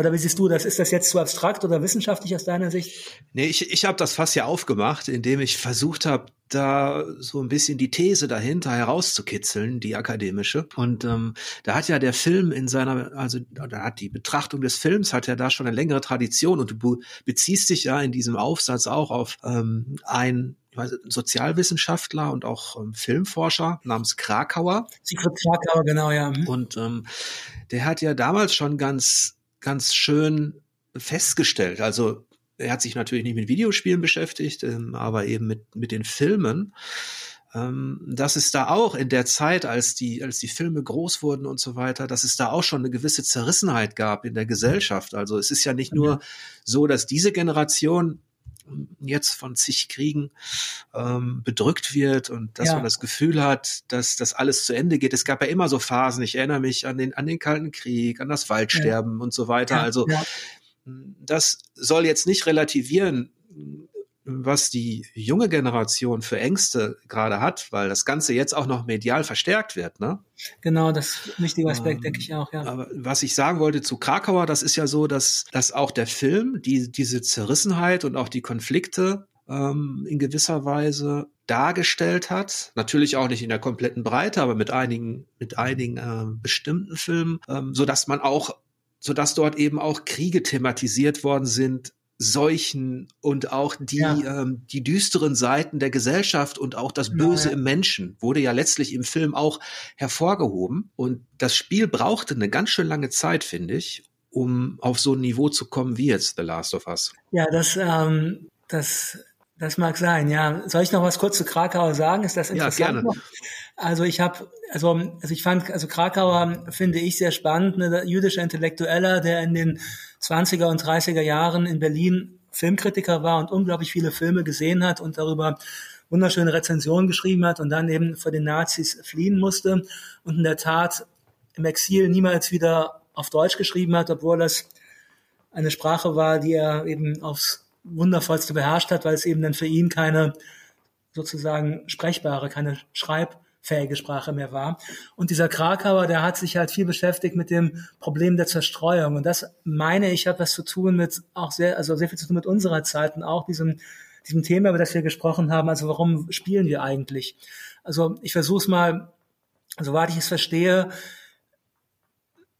Oder wie siehst du das? Ist das jetzt zu abstrakt oder wissenschaftlich aus deiner Sicht? Nee, ich, ich habe das fast ja aufgemacht, indem ich versucht habe, da so ein bisschen die These dahinter herauszukitzeln, die akademische. Und ähm, da hat ja der Film in seiner, also da hat die Betrachtung des Films hat ja da schon eine längere Tradition und du beziehst dich ja in diesem Aufsatz auch auf ähm, ein weiß, Sozialwissenschaftler und auch ähm, Filmforscher namens Krakauer. Sigrid Krakauer, genau, ja. Mhm. Und ähm, der hat ja damals schon ganz ganz schön festgestellt. Also er hat sich natürlich nicht mit Videospielen beschäftigt, ähm, aber eben mit, mit den Filmen. Ähm, dass es da auch in der Zeit, als die, als die Filme groß wurden und so weiter, dass es da auch schon eine gewisse Zerrissenheit gab in der Gesellschaft. Also es ist ja nicht nur so, dass diese Generation jetzt von zig Kriegen ähm, bedrückt wird und dass ja. man das Gefühl hat, dass das alles zu Ende geht. Es gab ja immer so Phasen. Ich erinnere mich an den an den Kalten Krieg, an das Waldsterben ja. und so weiter. Also das soll jetzt nicht relativieren, was die junge Generation für Ängste gerade hat, weil das Ganze jetzt auch noch medial verstärkt wird. Ne? Genau, das ist ein wichtiger Aspekt, ähm, denke ich auch. Ja. Aber was ich sagen wollte zu Krakauer, das ist ja so, dass, dass auch der Film die, diese Zerrissenheit und auch die Konflikte ähm, in gewisser Weise dargestellt hat. Natürlich auch nicht in der kompletten Breite, aber mit einigen, mit einigen äh, bestimmten Filmen, ähm, so dass man auch so dass dort eben auch Kriege thematisiert worden sind, Seuchen und auch die, ja. ähm, die düsteren Seiten der Gesellschaft und auch das Böse ja, ja. im Menschen wurde ja letztlich im Film auch hervorgehoben. Und das Spiel brauchte eine ganz schön lange Zeit, finde ich, um auf so ein Niveau zu kommen wie jetzt The Last of Us. Ja, das, ähm, das, das mag sein. Ja, soll ich noch was kurz zu Krakauer sagen? Ist das interessant? Ja, gerne. Also ich habe, also, also ich fand, also Krakauer finde ich sehr spannend, ne, jüdischer Intellektueller, der in den 20er und 30er Jahren in Berlin Filmkritiker war und unglaublich viele Filme gesehen hat und darüber wunderschöne Rezensionen geschrieben hat und dann eben vor den Nazis fliehen musste und in der Tat im Exil niemals wieder auf Deutsch geschrieben hat, obwohl das eine Sprache war, die er eben aufs wundervollste beherrscht hat, weil es eben dann für ihn keine sozusagen sprechbare, keine Schreib fähige Sprache mehr war. Und dieser Krakauer, der hat sich halt viel beschäftigt mit dem Problem der Zerstreuung. Und das meine ich hat was zu tun mit auch sehr, also sehr viel zu tun mit unserer Zeit und auch diesem, diesem Thema, über das wir gesprochen haben. Also warum spielen wir eigentlich? Also ich versuche es mal, soweit ich es verstehe,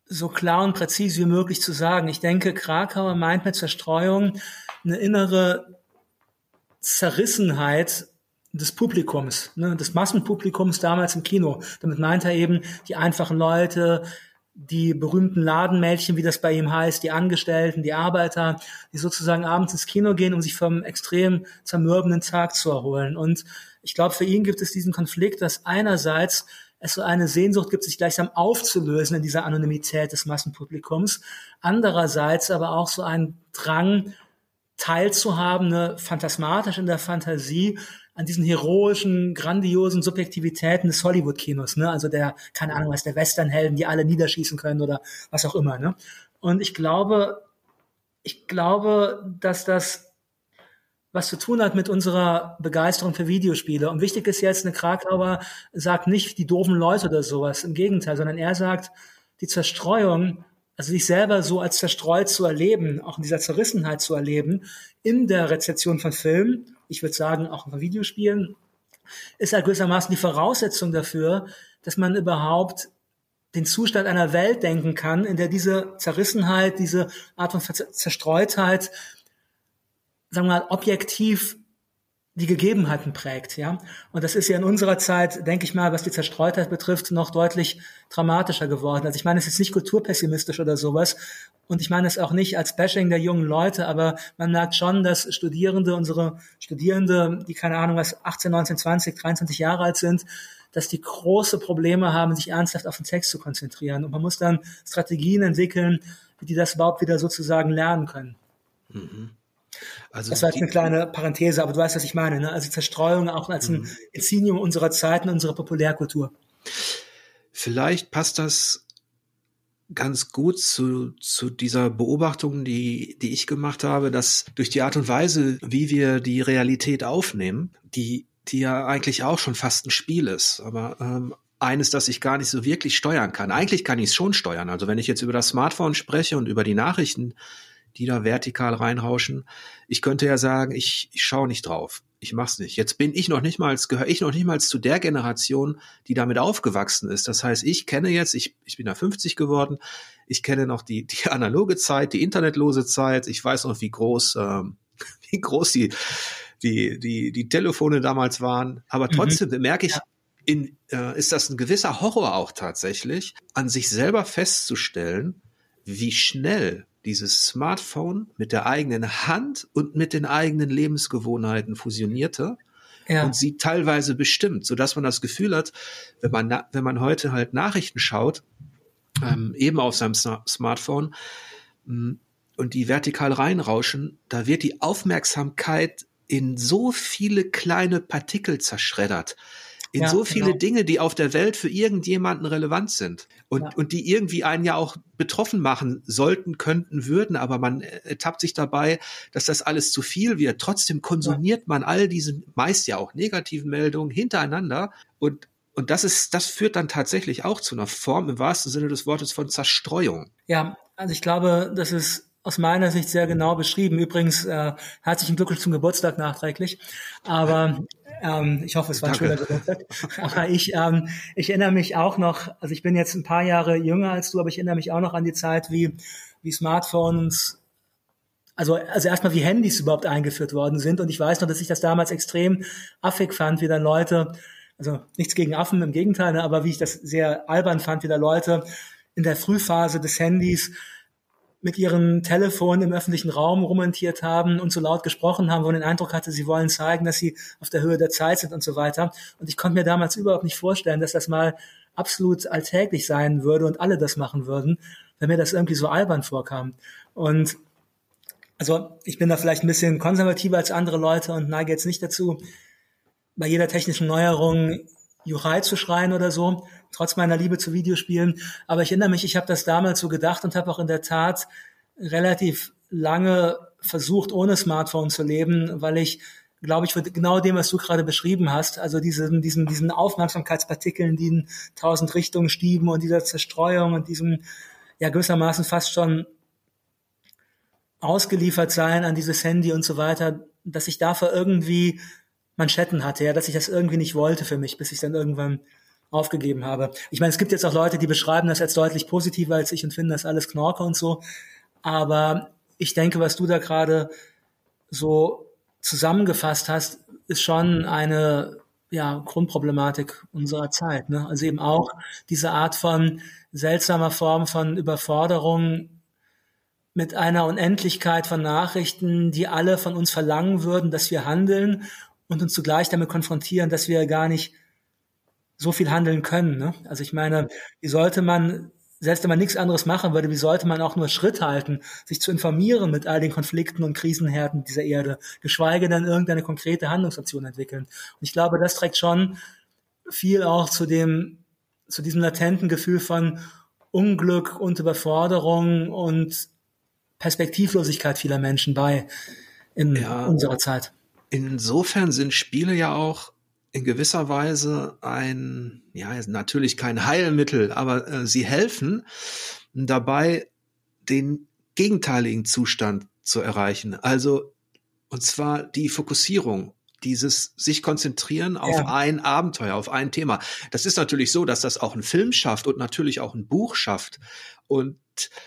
so klar und präzise wie möglich zu sagen. Ich denke, Krakauer meint mit Zerstreuung eine innere Zerrissenheit des Publikums, ne, des Massenpublikums damals im Kino. Damit meint er eben die einfachen Leute, die berühmten Ladenmädchen, wie das bei ihm heißt, die Angestellten, die Arbeiter, die sozusagen abends ins Kino gehen, um sich vom extrem zermürbenden Tag zu erholen. Und ich glaube, für ihn gibt es diesen Konflikt, dass einerseits es so eine Sehnsucht gibt, sich gleichsam aufzulösen in dieser Anonymität des Massenpublikums, andererseits aber auch so ein Drang, teilzuhaben, ne, phantasmatisch in der Fantasie, an diesen heroischen, grandiosen Subjektivitäten des Hollywood-Kinos, ne? Also der, keine Ahnung, was der Westernhelden, die alle niederschießen können oder was auch immer, ne? Und ich glaube, ich glaube, dass das was zu tun hat mit unserer Begeisterung für Videospiele. Und wichtig ist jetzt, eine Krakauer sagt nicht die doofen Leute oder sowas, im Gegenteil, sondern er sagt, die Zerstreuung also sich selber so als zerstreut zu erleben, auch in dieser Zerrissenheit zu erleben, in der Rezeption von Filmen, ich würde sagen auch von Videospielen, ist ja gewissermaßen die Voraussetzung dafür, dass man überhaupt den Zustand einer Welt denken kann, in der diese Zerrissenheit, diese Art von Zerstreutheit, sagen wir mal, objektiv die Gegebenheiten prägt, ja. Und das ist ja in unserer Zeit, denke ich mal, was die Zerstreutheit betrifft, noch deutlich dramatischer geworden. Also ich meine, es ist nicht kulturpessimistisch oder sowas. Und ich meine es auch nicht als Bashing der jungen Leute, aber man merkt schon, dass Studierende, unsere Studierende, die keine Ahnung was 18, 19, 20, 23 Jahre alt sind, dass die große Probleme haben, sich ernsthaft auf den Text zu konzentrieren. Und man muss dann Strategien entwickeln, wie die das überhaupt wieder sozusagen lernen können. Mhm. Also das war jetzt eine kleine Parenthese, aber du weißt, was ich meine. Ne? Also Zerstreuung auch als ein mhm. Insignium unserer Zeiten, unserer Populärkultur. Vielleicht passt das ganz gut zu, zu dieser Beobachtung, die, die ich gemacht habe, dass durch die Art und Weise, wie wir die Realität aufnehmen, die, die ja eigentlich auch schon fast ein Spiel ist, aber ähm, eines, das ich gar nicht so wirklich steuern kann. Eigentlich kann ich es schon steuern. Also wenn ich jetzt über das Smartphone spreche und über die Nachrichten, die da vertikal reinrauschen. Ich könnte ja sagen, ich, ich schaue nicht drauf. Ich mach's nicht. Jetzt bin ich noch nicht mal, gehöre ich noch nicht mal zu der Generation, die damit aufgewachsen ist. Das heißt, ich kenne jetzt, ich, ich bin da 50 geworden, ich kenne noch die, die analoge Zeit, die internetlose Zeit. Ich weiß noch, wie groß, ähm, wie groß die, die, die, die Telefone damals waren. Aber mhm. trotzdem mhm. merke ich, in, äh, ist das ein gewisser Horror auch tatsächlich, an sich selber festzustellen, wie schnell dieses Smartphone mit der eigenen Hand und mit den eigenen Lebensgewohnheiten fusionierte ja. und sie teilweise bestimmt, so dass man das Gefühl hat, wenn man wenn man heute halt Nachrichten schaut, ähm, eben auf seinem Smartphone mh, mm, und die vertikal reinrauschen, da wird die Aufmerksamkeit in so viele kleine Partikel zerschreddert in ja, so viele genau. Dinge, die auf der Welt für irgendjemanden relevant sind und, ja. und die irgendwie einen ja auch betroffen machen sollten, könnten, würden, aber man ertappt sich dabei, dass das alles zu viel wird. Trotzdem konsumiert ja. man all diese meist ja auch negativen Meldungen hintereinander und und das ist, das führt dann tatsächlich auch zu einer Form im wahrsten Sinne des Wortes von Zerstreuung. Ja, also ich glaube, das ist aus meiner Sicht sehr genau beschrieben. Übrigens äh, herzlichen Glückwunsch zum Geburtstag nachträglich. Aber ähm, ich hoffe, es war ein schöner Geburtstag. Aber ich, ähm, ich erinnere mich auch noch, also ich bin jetzt ein paar Jahre jünger als du, aber ich erinnere mich auch noch an die Zeit, wie, wie Smartphones, also, also erstmal wie Handys überhaupt eingeführt worden sind. Und ich weiß noch, dass ich das damals extrem affig fand, wie dann Leute, also nichts gegen Affen, im Gegenteil, ne, aber wie ich das sehr albern fand, wie da Leute in der Frühphase des Handys mit ihrem Telefon im öffentlichen Raum rumentiert haben und so laut gesprochen haben, wo man den Eindruck hatte, sie wollen zeigen, dass sie auf der Höhe der Zeit sind und so weiter. Und ich konnte mir damals überhaupt nicht vorstellen, dass das mal absolut alltäglich sein würde und alle das machen würden, wenn mir das irgendwie so albern vorkam. Und also ich bin da vielleicht ein bisschen konservativer als andere Leute und neige jetzt nicht dazu, bei jeder technischen Neuerung Juchai zu schreien oder so, trotz meiner Liebe zu Videospielen. Aber ich erinnere mich, ich habe das damals so gedacht und habe auch in der Tat relativ lange versucht, ohne Smartphone zu leben, weil ich glaube ich, für genau dem, was du gerade beschrieben hast, also diesen, diesen, diesen Aufmerksamkeitspartikeln, die in tausend Richtungen stieben und dieser Zerstreuung und diesem, ja, gewissermaßen fast schon ausgeliefert sein an dieses Handy und so weiter, dass ich dafür irgendwie Manschetten hatte, ja, dass ich das irgendwie nicht wollte für mich, bis ich dann irgendwann aufgegeben habe. Ich meine, es gibt jetzt auch Leute, die beschreiben das als deutlich positiver als ich und finden das alles Knorke und so. Aber ich denke, was du da gerade so zusammengefasst hast, ist schon eine ja, Grundproblematik unserer Zeit. Ne? Also eben auch diese Art von seltsamer Form von Überforderung mit einer Unendlichkeit von Nachrichten, die alle von uns verlangen würden, dass wir handeln und uns zugleich damit konfrontieren, dass wir gar nicht so viel handeln können. Ne? Also ich meine, wie sollte man, selbst wenn man nichts anderes machen würde, wie sollte man auch nur Schritt halten, sich zu informieren mit all den Konflikten und Krisenherden dieser Erde, geschweige denn irgendeine konkrete Handlungsoption entwickeln. Und ich glaube, das trägt schon viel auch zu dem, zu diesem latenten Gefühl von Unglück und Überforderung und Perspektivlosigkeit vieler Menschen bei in ja. unserer Zeit insofern sind Spiele ja auch in gewisser Weise ein, ja, natürlich kein Heilmittel, aber äh, sie helfen dabei, den gegenteiligen Zustand zu erreichen. Also, und zwar die Fokussierung dieses sich konzentrieren auf ja. ein Abenteuer, auf ein Thema. Das ist natürlich so, dass das auch ein Film schafft und natürlich auch ein Buch schafft. Und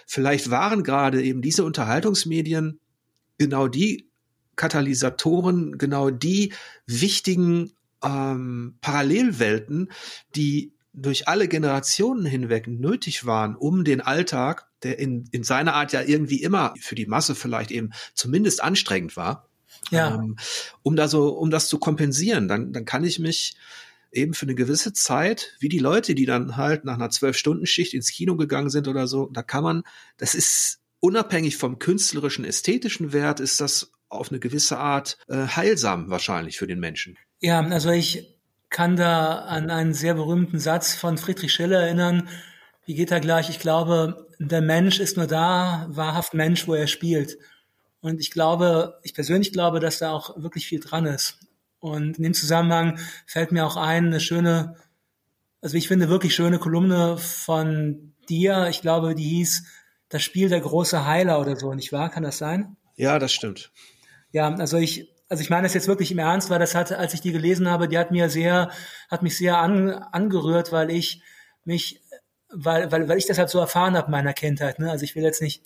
vielleicht waren gerade eben diese Unterhaltungsmedien genau die Katalysatoren, genau die wichtigen ähm, Parallelwelten, die durch alle Generationen hinweg nötig waren, um den Alltag, der in, in seiner Art ja irgendwie immer für die Masse vielleicht eben zumindest anstrengend war, ja. Ähm, um da so, um das zu kompensieren, dann, dann kann ich mich eben für eine gewisse Zeit, wie die Leute, die dann halt nach einer Zwölf-Stunden-Schicht ins Kino gegangen sind oder so, da kann man, das ist unabhängig vom künstlerischen, ästhetischen Wert, ist das auf eine gewisse Art äh, heilsam wahrscheinlich für den Menschen. Ja, also ich kann da an einen sehr berühmten Satz von Friedrich Schiller erinnern. Wie geht er gleich? Ich glaube, der Mensch ist nur da, wahrhaft Mensch, wo er spielt. Und ich glaube, ich persönlich glaube, dass da auch wirklich viel dran ist. Und in dem Zusammenhang fällt mir auch ein, eine schöne, also ich finde wirklich schöne Kolumne von dir. Ich glaube, die hieß Das Spiel der große Heiler oder so, nicht wahr? Kann das sein? Ja, das stimmt. Ja, also ich, also ich meine das jetzt wirklich im Ernst, weil das hat, als ich die gelesen habe, die hat mir sehr, hat mich sehr an, angerührt, weil ich mich, weil, weil, weil ich das halt so erfahren habe in meiner Kindheit. Ne? Also ich will jetzt nicht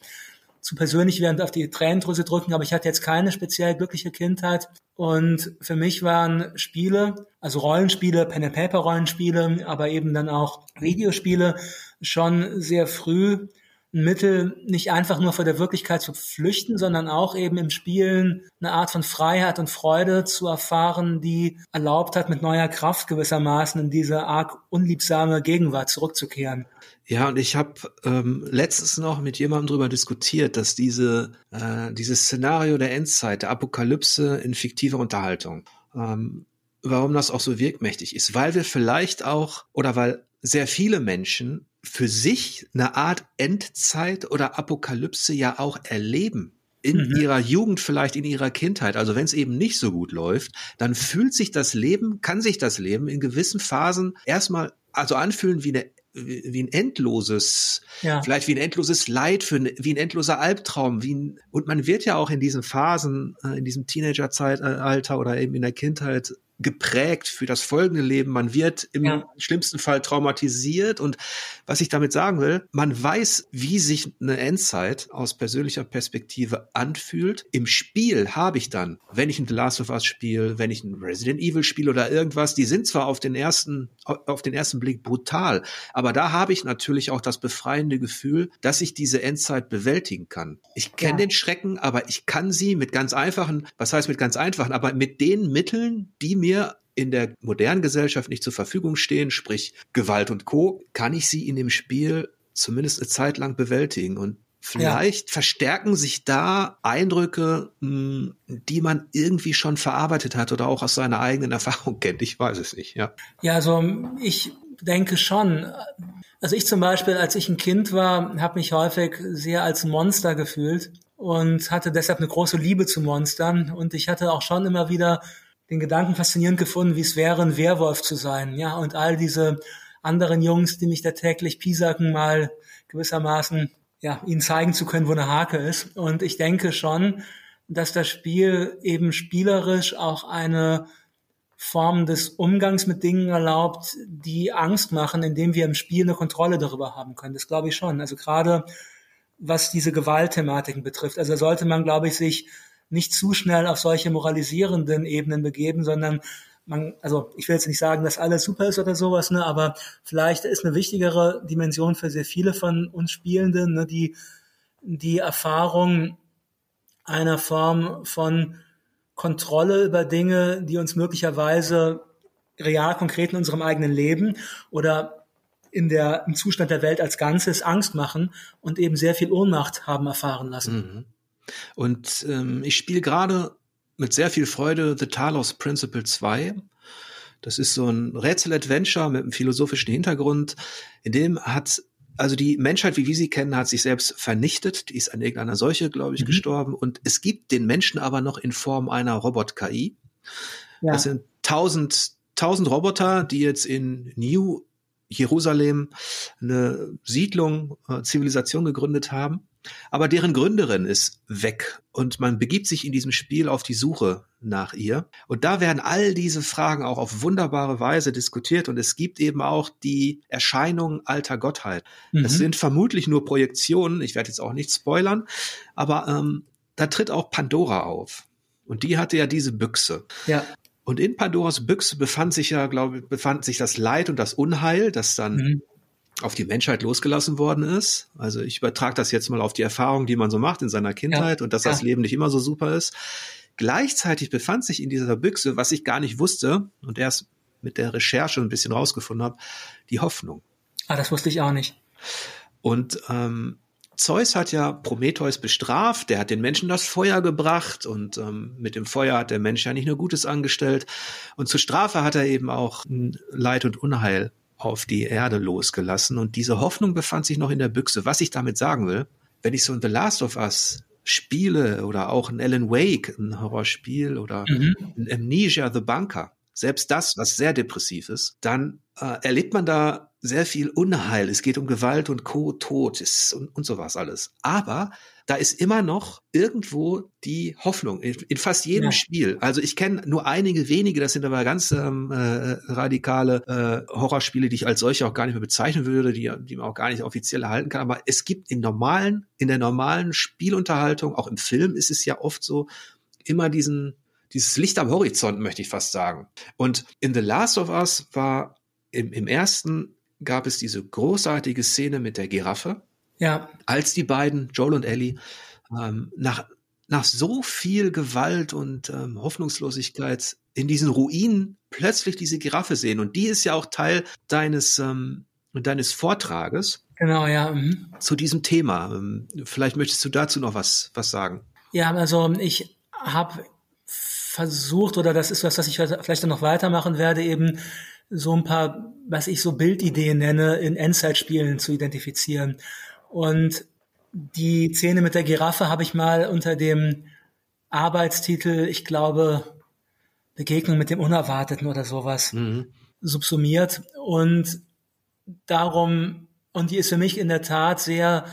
zu persönlich während auf die Tränendrüse drücken, aber ich hatte jetzt keine speziell glückliche Kindheit. Und für mich waren Spiele, also Rollenspiele, Pen-and-Paper-Rollenspiele, aber eben dann auch Videospiele schon sehr früh Mittel, nicht einfach nur vor der Wirklichkeit zu flüchten, sondern auch eben im Spielen eine Art von Freiheit und Freude zu erfahren, die erlaubt hat, mit neuer Kraft gewissermaßen in diese arg unliebsame Gegenwart zurückzukehren. Ja, und ich habe ähm, letztens noch mit jemandem darüber diskutiert, dass diese äh, dieses Szenario der Endzeit, der Apokalypse in fiktiver Unterhaltung, ähm, warum das auch so wirkmächtig ist, weil wir vielleicht auch oder weil sehr viele Menschen für sich eine Art Endzeit oder Apokalypse ja auch erleben in mhm. ihrer Jugend, vielleicht in ihrer Kindheit. Also wenn es eben nicht so gut läuft, dann fühlt sich das Leben, kann sich das Leben in gewissen Phasen erstmal also anfühlen wie eine wie ein endloses, ja. vielleicht wie ein endloses Leid, für ein, wie ein endloser Albtraum, wie ein, und man wird ja auch in diesen Phasen, äh, in diesem Teenagerzeitalter oder eben in der Kindheit geprägt für das folgende Leben. Man wird im ja. schlimmsten Fall traumatisiert. Und was ich damit sagen will, man weiß, wie sich eine Endzeit aus persönlicher Perspektive anfühlt. Im Spiel habe ich dann, wenn ich ein The Last of Us spiele, wenn ich ein Resident Evil spiele oder irgendwas, die sind zwar auf den ersten, auf den ersten Blick brutal, aber da habe ich natürlich auch das befreiende Gefühl, dass ich diese Endzeit bewältigen kann. Ich kenne ja. den Schrecken, aber ich kann sie mit ganz einfachen, was heißt mit ganz einfachen, aber mit den Mitteln, die mir mir in der modernen Gesellschaft nicht zur Verfügung stehen, sprich Gewalt und Co., kann ich sie in dem Spiel zumindest eine Zeit lang bewältigen. Und vielleicht ja. verstärken sich da Eindrücke, hm, die man irgendwie schon verarbeitet hat oder auch aus seiner eigenen Erfahrung kennt. Ich weiß es nicht, ja. Ja, also ich denke schon. Also ich zum Beispiel, als ich ein Kind war, habe mich häufig sehr als Monster gefühlt und hatte deshalb eine große Liebe zu Monstern. Und ich hatte auch schon immer wieder den Gedanken faszinierend gefunden, wie es wäre, ein Werwolf zu sein. Ja, und all diese anderen Jungs, die mich da täglich piesacken, mal gewissermaßen, ja, ihnen zeigen zu können, wo eine Hake ist. Und ich denke schon, dass das Spiel eben spielerisch auch eine Form des Umgangs mit Dingen erlaubt, die Angst machen, indem wir im Spiel eine Kontrolle darüber haben können. Das glaube ich schon. Also gerade was diese Gewaltthematiken betrifft. Also sollte man, glaube ich, sich nicht zu schnell auf solche moralisierenden Ebenen begeben, sondern man, also ich will jetzt nicht sagen, dass alles super ist oder sowas, ne, aber vielleicht ist eine wichtigere Dimension für sehr viele von uns Spielenden, ne, die, die Erfahrung einer Form von Kontrolle über Dinge, die uns möglicherweise real konkret in unserem eigenen Leben oder in der, im Zustand der Welt als Ganzes Angst machen und eben sehr viel Ohnmacht haben erfahren lassen. Mhm. Und ähm, ich spiele gerade mit sehr viel Freude The Talos Principle 2. Das ist so ein Rätsel-Adventure mit einem philosophischen Hintergrund. In dem hat, also die Menschheit, wie wir sie kennen, hat sich selbst vernichtet. Die ist an irgendeiner Seuche, glaube ich, mhm. gestorben. Und es gibt den Menschen aber noch in Form einer Robot-KI. Ja. Das sind tausend, tausend Roboter, die jetzt in New Jerusalem eine Siedlung, äh, Zivilisation gegründet haben. Aber deren Gründerin ist weg und man begibt sich in diesem Spiel auf die Suche nach ihr. Und da werden all diese Fragen auch auf wunderbare Weise diskutiert und es gibt eben auch die Erscheinung alter Gottheit. Mhm. Das sind vermutlich nur Projektionen, ich werde jetzt auch nicht spoilern, aber ähm, da tritt auch Pandora auf. Und die hatte ja diese Büchse. Ja. Und in Pandoras Büchse befand sich ja, glaube ich, befand sich das Leid und das Unheil, das dann mhm. Auf die Menschheit losgelassen worden ist. Also ich übertrage das jetzt mal auf die Erfahrung, die man so macht in seiner Kindheit ja. und dass ja. das Leben nicht immer so super ist. Gleichzeitig befand sich in dieser Büchse, was ich gar nicht wusste und erst mit der Recherche ein bisschen rausgefunden habe, die Hoffnung. Ah, das wusste ich auch nicht. Und ähm, Zeus hat ja Prometheus bestraft, der hat den Menschen das Feuer gebracht und ähm, mit dem Feuer hat der Mensch ja nicht nur Gutes angestellt. Und zur Strafe hat er eben auch Leid und Unheil auf die Erde losgelassen. Und diese Hoffnung befand sich noch in der Büchse. Was ich damit sagen will, wenn ich so ein The Last of Us spiele oder auch ein Alan Wake, ein Horrorspiel oder mhm. ein Amnesia The Bunker, selbst das, was sehr depressiv ist, dann äh, erlebt man da sehr viel Unheil. Es geht um Gewalt und Co. Tod ist und, und sowas alles. Aber da ist immer noch irgendwo die Hoffnung in, in fast jedem ja. Spiel. Also ich kenne nur einige wenige, das sind aber ganz ähm, äh, radikale äh, Horrorspiele, die ich als solche auch gar nicht mehr bezeichnen würde, die, die man auch gar nicht offiziell erhalten kann. Aber es gibt in normalen, in der normalen Spielunterhaltung, auch im Film ist es ja oft so, immer diesen dieses Licht am Horizont, möchte ich fast sagen. Und in The Last of Us war im, im ersten gab es diese großartige Szene mit der Giraffe. Ja. Als die beiden, Joel und Ellie, ähm, nach, nach so viel Gewalt und ähm, Hoffnungslosigkeit in diesen Ruinen plötzlich diese Giraffe sehen. Und die ist ja auch Teil deines, ähm, deines Vortrages. Genau, ja. Mhm. Zu diesem Thema. Ähm, vielleicht möchtest du dazu noch was, was sagen. Ja, also ich habe versucht, oder das ist was, was ich vielleicht dann noch weitermachen werde, eben so ein paar, was ich so Bildideen nenne, in Endzeitspielen zu identifizieren. Und die Szene mit der Giraffe habe ich mal unter dem Arbeitstitel, ich glaube, Begegnung mit dem Unerwarteten oder sowas mhm. subsumiert. Und darum, und die ist für mich in der Tat sehr,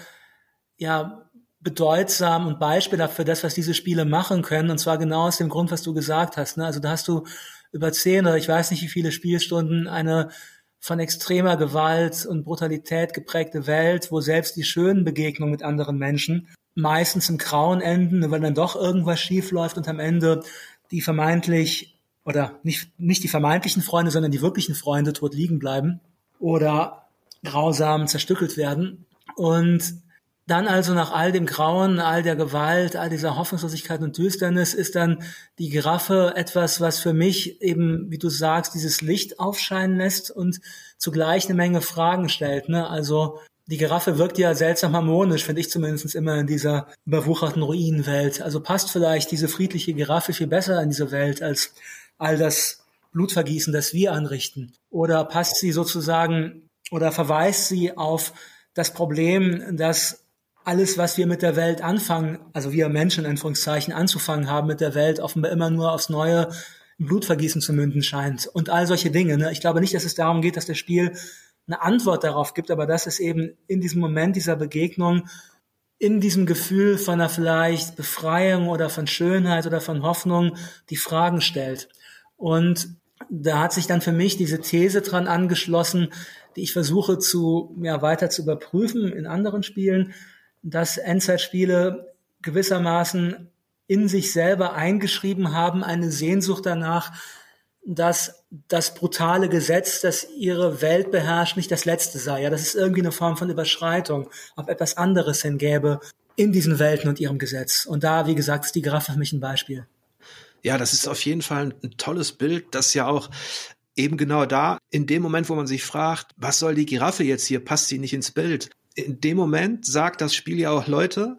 ja, bedeutsam und Beispiel dafür das, was diese Spiele machen können. Und zwar genau aus dem Grund, was du gesagt hast. Ne? Also da hast du über zehn oder ich weiß nicht wie viele Spielstunden eine von extremer Gewalt und Brutalität geprägte Welt, wo selbst die schönen Begegnungen mit anderen Menschen meistens im Grauen enden, weil dann doch irgendwas schief läuft und am Ende die vermeintlich oder nicht, nicht die vermeintlichen Freunde, sondern die wirklichen Freunde tot liegen bleiben oder grausam zerstückelt werden. Und dann also nach all dem Grauen, all der Gewalt, all dieser Hoffnungslosigkeit und Düsternis ist dann die Giraffe etwas, was für mich eben, wie du sagst, dieses Licht aufscheinen lässt und zugleich eine Menge Fragen stellt. Ne? Also die Giraffe wirkt ja seltsam harmonisch, finde ich zumindest immer in dieser überwucherten Ruinenwelt. Also passt vielleicht diese friedliche Giraffe viel besser in diese Welt als all das Blutvergießen, das wir anrichten. Oder passt sie sozusagen oder verweist sie auf das Problem, dass alles, was wir mit der Welt anfangen, also wir Menschen in Anführungszeichen anzufangen haben mit der Welt, offenbar immer nur aufs Neue Blutvergießen zu münden scheint und all solche Dinge. Ne? Ich glaube nicht, dass es darum geht, dass das Spiel eine Antwort darauf gibt, aber dass es eben in diesem Moment dieser Begegnung, in diesem Gefühl von einer vielleicht Befreiung oder von Schönheit oder von Hoffnung die Fragen stellt. Und da hat sich dann für mich diese These dran angeschlossen, die ich versuche zu, ja, weiter zu überprüfen in anderen Spielen, dass Endzeitspiele gewissermaßen in sich selber eingeschrieben haben, eine Sehnsucht danach, dass das brutale Gesetz, das ihre Welt beherrscht, nicht das letzte sei. Ja, dass es irgendwie eine Form von Überschreitung auf etwas anderes hingäbe in diesen Welten und ihrem Gesetz. Und da, wie gesagt, ist die Giraffe für mich ein Beispiel. Ja, das ist auf jeden Fall ein tolles Bild, das ja auch eben genau da, in dem Moment, wo man sich fragt, was soll die Giraffe jetzt hier, passt sie nicht ins Bild? In dem Moment sagt das Spiel ja auch Leute,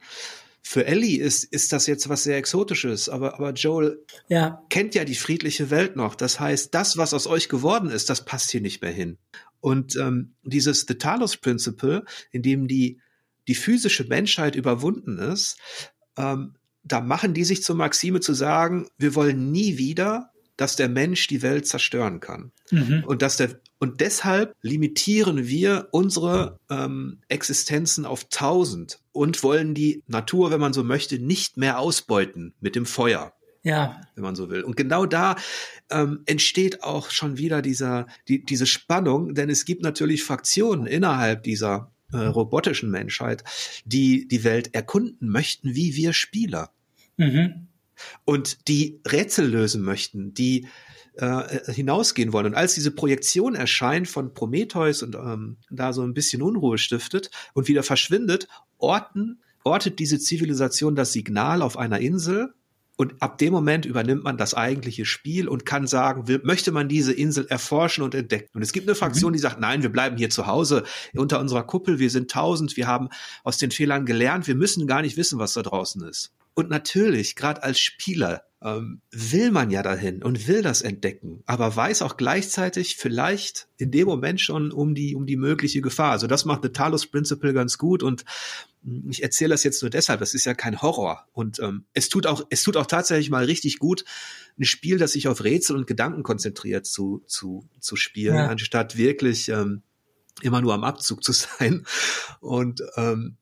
für Ellie ist, ist das jetzt was sehr Exotisches, aber, aber Joel ja. kennt ja die friedliche Welt noch. Das heißt, das, was aus euch geworden ist, das passt hier nicht mehr hin. Und ähm, dieses The Talos Principle, in dem die, die physische Menschheit überwunden ist, ähm, da machen die sich zur Maxime zu sagen, wir wollen nie wieder, dass der Mensch die Welt zerstören kann. Mhm. Und dass der Und deshalb limitieren wir unsere ähm, Existenzen auf 1000 und wollen die Natur, wenn man so möchte, nicht mehr ausbeuten mit dem Feuer. Ja. Wenn man so will. Und genau da ähm, entsteht auch schon wieder dieser, die, diese Spannung, denn es gibt natürlich Fraktionen innerhalb dieser äh, robotischen Menschheit, die die Welt erkunden möchten, wie wir Spieler. Mhm. Und die Rätsel lösen möchten, die äh, hinausgehen wollen. Und als diese Projektion erscheint von Prometheus und ähm, da so ein bisschen Unruhe stiftet und wieder verschwindet, orten, ortet diese Zivilisation das Signal auf einer Insel und ab dem Moment übernimmt man das eigentliche Spiel und kann sagen, will, möchte man diese Insel erforschen und entdecken. Und es gibt eine Fraktion, die sagt, nein, wir bleiben hier zu Hause unter unserer Kuppel, wir sind tausend, wir haben aus den Fehlern gelernt, wir müssen gar nicht wissen, was da draußen ist. Und natürlich, gerade als Spieler, ähm, will man ja dahin und will das entdecken, aber weiß auch gleichzeitig vielleicht in dem Moment schon um die, um die mögliche Gefahr. Also das macht The Talos Principle ganz gut und hm, ich erzähle das jetzt nur deshalb, das ist ja kein Horror. Und ähm, es tut auch, es tut auch tatsächlich mal richtig gut, ein Spiel, das sich auf Rätsel und Gedanken konzentriert, zu, zu, zu spielen, ja. anstatt wirklich ähm, immer nur am Abzug zu sein. Und ähm,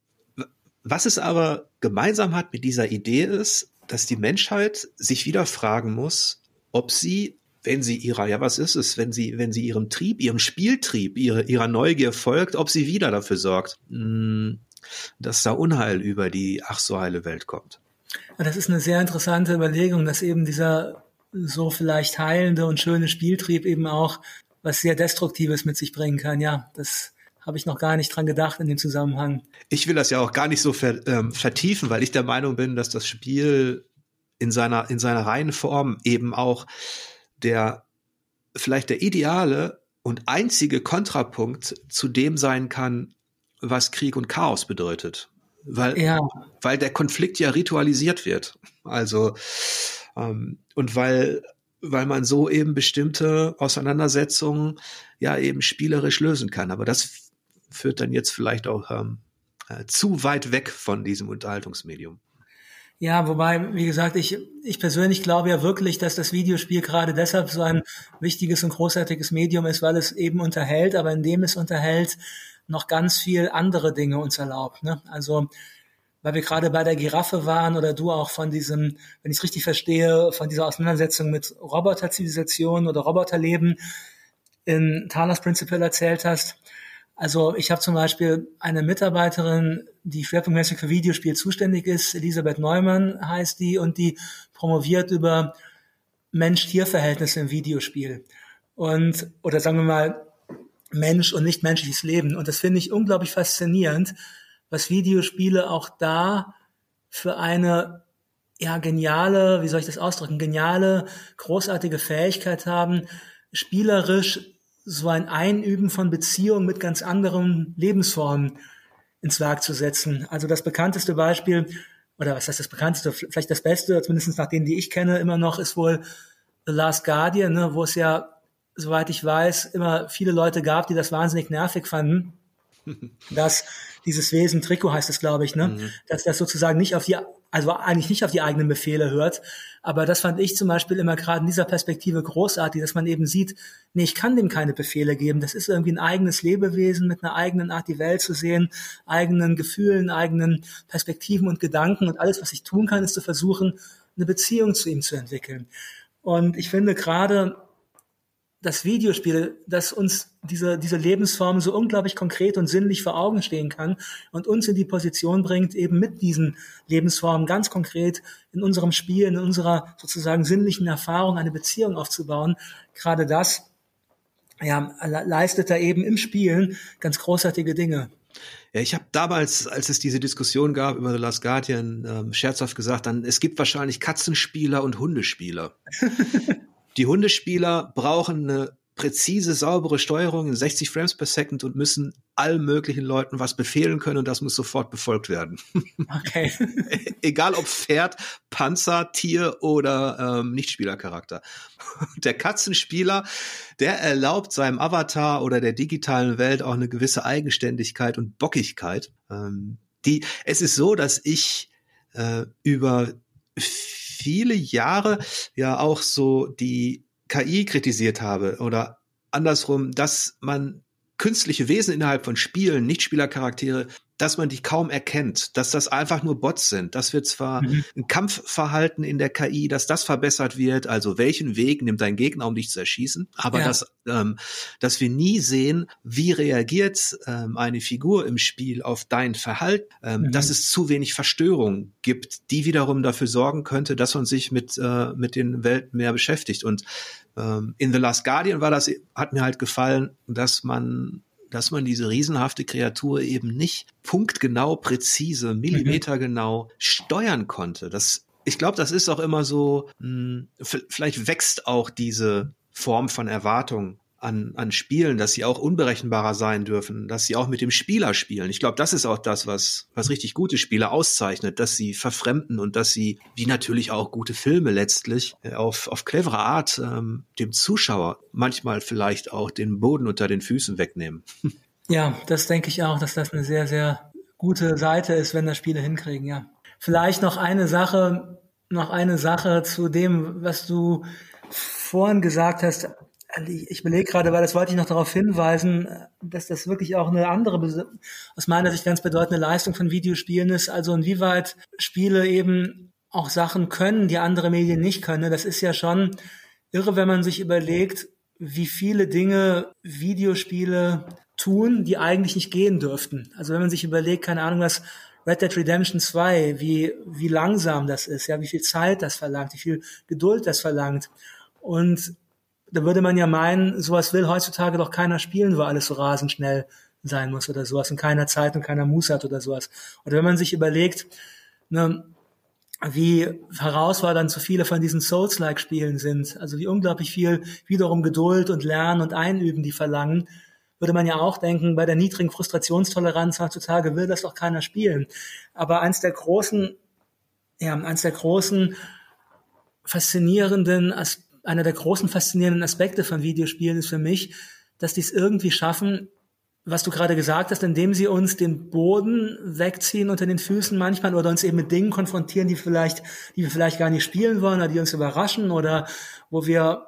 was es aber gemeinsam hat mit dieser Idee ist, dass die Menschheit sich wieder fragen muss, ob sie, wenn sie ihrer, ja, was ist es, wenn sie, wenn sie ihrem Trieb, ihrem Spieltrieb, ihre, ihrer Neugier folgt, ob sie wieder dafür sorgt, hm, dass da Unheil über die ach so heile Welt kommt. Das ist eine sehr interessante Überlegung, dass eben dieser so vielleicht heilende und schöne Spieltrieb eben auch was sehr Destruktives mit sich bringen kann. Ja, das habe ich noch gar nicht dran gedacht in dem Zusammenhang. Ich will das ja auch gar nicht so ver, ähm, vertiefen, weil ich der Meinung bin, dass das Spiel in seiner, in seiner reinen Form eben auch der, vielleicht der ideale und einzige Kontrapunkt zu dem sein kann, was Krieg und Chaos bedeutet. Weil, ja. weil der Konflikt ja ritualisiert wird. Also, ähm, und weil weil man so eben bestimmte Auseinandersetzungen ja eben spielerisch lösen kann. Aber das führt dann jetzt vielleicht auch ähm, äh, zu weit weg von diesem Unterhaltungsmedium. Ja, wobei, wie gesagt, ich, ich persönlich glaube ja wirklich, dass das Videospiel gerade deshalb so ein wichtiges und großartiges Medium ist, weil es eben unterhält, aber indem es unterhält, noch ganz viel andere Dinge uns erlaubt. Ne? Also, weil wir gerade bei der Giraffe waren oder du auch von diesem, wenn ich es richtig verstehe, von dieser Auseinandersetzung mit Roboterzivilisation oder Roboterleben in Talos Principle erzählt hast. Also ich habe zum Beispiel eine Mitarbeiterin, die schwerpunktmäßig für Videospiel zuständig ist, Elisabeth Neumann heißt die, und die promoviert über Mensch-Tier-Verhältnisse im Videospiel. Und, oder sagen wir mal, Mensch und nicht menschliches Leben. Und das finde ich unglaublich faszinierend, was Videospiele auch da für eine ja geniale, wie soll ich das ausdrücken, geniale, großartige Fähigkeit haben, spielerisch so ein Einüben von Beziehungen mit ganz anderen Lebensformen ins Werk zu setzen. Also das bekannteste Beispiel, oder was heißt das bekannteste, vielleicht das Beste, zumindest nach denen, die ich kenne, immer noch, ist wohl The Last Guardian, ne, wo es ja, soweit ich weiß, immer viele Leute gab, die das wahnsinnig nervig fanden, dass dieses Wesen, Trikot heißt es, glaube ich, ne, mhm. dass das sozusagen nicht auf die also eigentlich nicht auf die eigenen Befehle hört. Aber das fand ich zum Beispiel immer gerade in dieser Perspektive großartig, dass man eben sieht, nee, ich kann dem keine Befehle geben. Das ist irgendwie ein eigenes Lebewesen mit einer eigenen Art, die Welt zu sehen, eigenen Gefühlen, eigenen Perspektiven und Gedanken. Und alles, was ich tun kann, ist zu versuchen, eine Beziehung zu ihm zu entwickeln. Und ich finde gerade das Videospiel, das uns diese, diese Lebensform so unglaublich konkret und sinnlich vor Augen stehen kann und uns in die Position bringt, eben mit diesen Lebensformen ganz konkret in unserem Spiel, in unserer sozusagen sinnlichen Erfahrung eine Beziehung aufzubauen. Gerade das ja, leistet da eben im Spielen ganz großartige Dinge. Ja, ich habe damals, als es diese Diskussion gab über The Last Guardian, ähm, scherzhaft gesagt, dann es gibt wahrscheinlich Katzenspieler und Hundespieler. Die Hundespieler brauchen eine präzise, saubere Steuerung in 60 Frames per Second und müssen allen möglichen Leuten was befehlen können und das muss sofort befolgt werden. Okay. Egal ob Pferd, Panzer, Tier oder ähm, Nichtspielercharakter. Der Katzenspieler, der erlaubt seinem Avatar oder der digitalen Welt auch eine gewisse Eigenständigkeit und Bockigkeit. Ähm, die, es ist so, dass ich äh, über viele Jahre ja auch so die KI kritisiert habe oder andersrum, dass man künstliche Wesen innerhalb von Spielen, Nichtspielercharaktere, dass man die kaum erkennt, dass das einfach nur Bots sind, dass wir zwar mhm. ein Kampfverhalten in der KI, dass das verbessert wird, also welchen Weg nimmt dein Gegner, um dich zu erschießen, aber ja. dass, ähm, dass wir nie sehen, wie reagiert ähm, eine Figur im Spiel auf dein Verhalten, ähm, mhm. dass es zu wenig Verstörung gibt, die wiederum dafür sorgen könnte, dass man sich mit, äh, mit den Welten mehr beschäftigt. Und ähm, in The Last Guardian war das, hat mir halt gefallen, dass man dass man diese riesenhafte Kreatur eben nicht punktgenau, präzise, millimetergenau steuern konnte. Das, ich glaube, das ist auch immer so, mh, hm, vielleicht wächst auch diese Form von Erwartung an, an Spielen, dass sie auch unberechenbarer sein dürfen, dass sie auch mit dem Spieler spielen. Ich glaube, das ist auch das, was, was richtig gute Spiele auszeichnet, dass sie verfremden und dass sie, wie natürlich auch gute Filme letztlich, äh, auf, auf clevere Art ähm, dem Zuschauer manchmal vielleicht auch den Boden unter den Füßen wegnehmen. Ja, das denke ich auch, dass das eine sehr, sehr gute Seite ist, wenn das Spiele hinkriegen, ja. Vielleicht noch eine Sache, noch eine Sache zu dem, was du vorhin gesagt hast, ich überlege gerade, weil das wollte ich noch darauf hinweisen, dass das wirklich auch eine andere, aus meiner Sicht ganz bedeutende Leistung von Videospielen ist. Also inwieweit Spiele eben auch Sachen können, die andere Medien nicht können. Das ist ja schon irre, wenn man sich überlegt, wie viele Dinge Videospiele tun, die eigentlich nicht gehen dürften. Also wenn man sich überlegt, keine Ahnung, was Red Dead Redemption 2, wie, wie langsam das ist, ja, wie viel Zeit das verlangt, wie viel Geduld das verlangt. Und da würde man ja meinen, sowas will heutzutage doch keiner spielen, wo alles so rasend schnell sein muss oder sowas und keiner Zeit und keiner Muße hat oder sowas. Oder wenn man sich überlegt, ne, wie herausfordernd so viele von diesen Souls-like-Spielen sind, also wie unglaublich viel wiederum Geduld und Lernen und Einüben die verlangen, würde man ja auch denken, bei der niedrigen Frustrationstoleranz heutzutage will das doch keiner spielen. Aber eins der großen, ja, eins der großen faszinierenden Aspekte, einer der großen faszinierenden Aspekte von Videospielen ist für mich, dass die es irgendwie schaffen, was du gerade gesagt hast, indem sie uns den Boden wegziehen unter den Füßen manchmal oder uns eben mit Dingen konfrontieren, die vielleicht, die wir vielleicht gar nicht spielen wollen oder die uns überraschen oder wo wir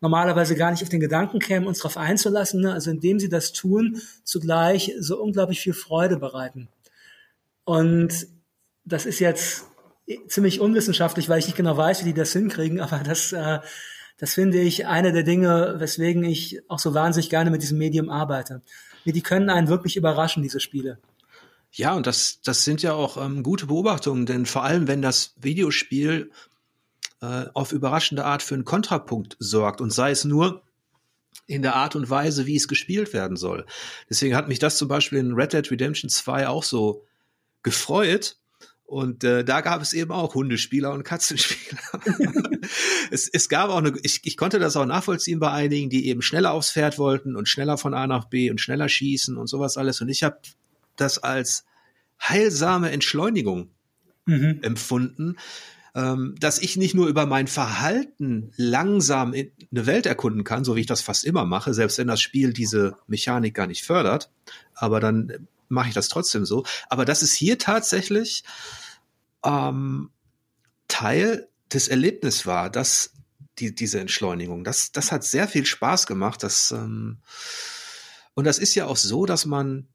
normalerweise gar nicht auf den Gedanken kämen, uns darauf einzulassen. Ne? Also indem sie das tun, zugleich so unglaublich viel Freude bereiten. Und das ist jetzt ziemlich unwissenschaftlich, weil ich nicht genau weiß, wie die das hinkriegen, aber das, äh, das finde ich eine der Dinge, weswegen ich auch so wahnsinnig gerne mit diesem Medium arbeite. Die können einen wirklich überraschen, diese Spiele. Ja, und das, das sind ja auch ähm, gute Beobachtungen, denn vor allem, wenn das Videospiel äh, auf überraschende Art für einen Kontrapunkt sorgt und sei es nur in der Art und Weise, wie es gespielt werden soll. Deswegen hat mich das zum Beispiel in Red Dead Redemption 2 auch so gefreut, und äh, da gab es eben auch Hundespieler und Katzenspieler. es, es gab auch eine, ich, ich konnte das auch nachvollziehen bei einigen, die eben schneller aufs Pferd wollten und schneller von A nach B und schneller schießen und sowas alles. Und ich habe das als heilsame Entschleunigung mhm. empfunden, ähm, dass ich nicht nur über mein Verhalten langsam in eine Welt erkunden kann, so wie ich das fast immer mache, selbst wenn das Spiel diese Mechanik gar nicht fördert, aber dann mache ich das trotzdem so. Aber das ist hier tatsächlich ähm, Teil des Erlebnisses war, dass die, diese Entschleunigung, das, das hat sehr viel Spaß gemacht. Das, ähm, und das ist ja auch so, dass man,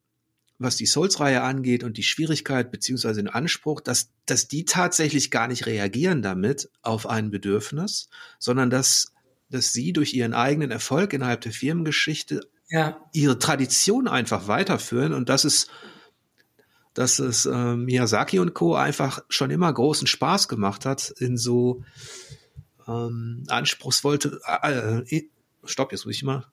was die Souls-Reihe angeht und die Schwierigkeit beziehungsweise den Anspruch, dass, dass die tatsächlich gar nicht reagieren damit auf ein Bedürfnis, sondern dass, dass sie durch ihren eigenen Erfolg innerhalb der Firmengeschichte ja. ihre Tradition einfach weiterführen und das ist dass es äh, Miyazaki und Co. einfach schon immer großen Spaß gemacht hat in so ähm, anspruchsvolle äh, äh, Stopp, jetzt muss ich mal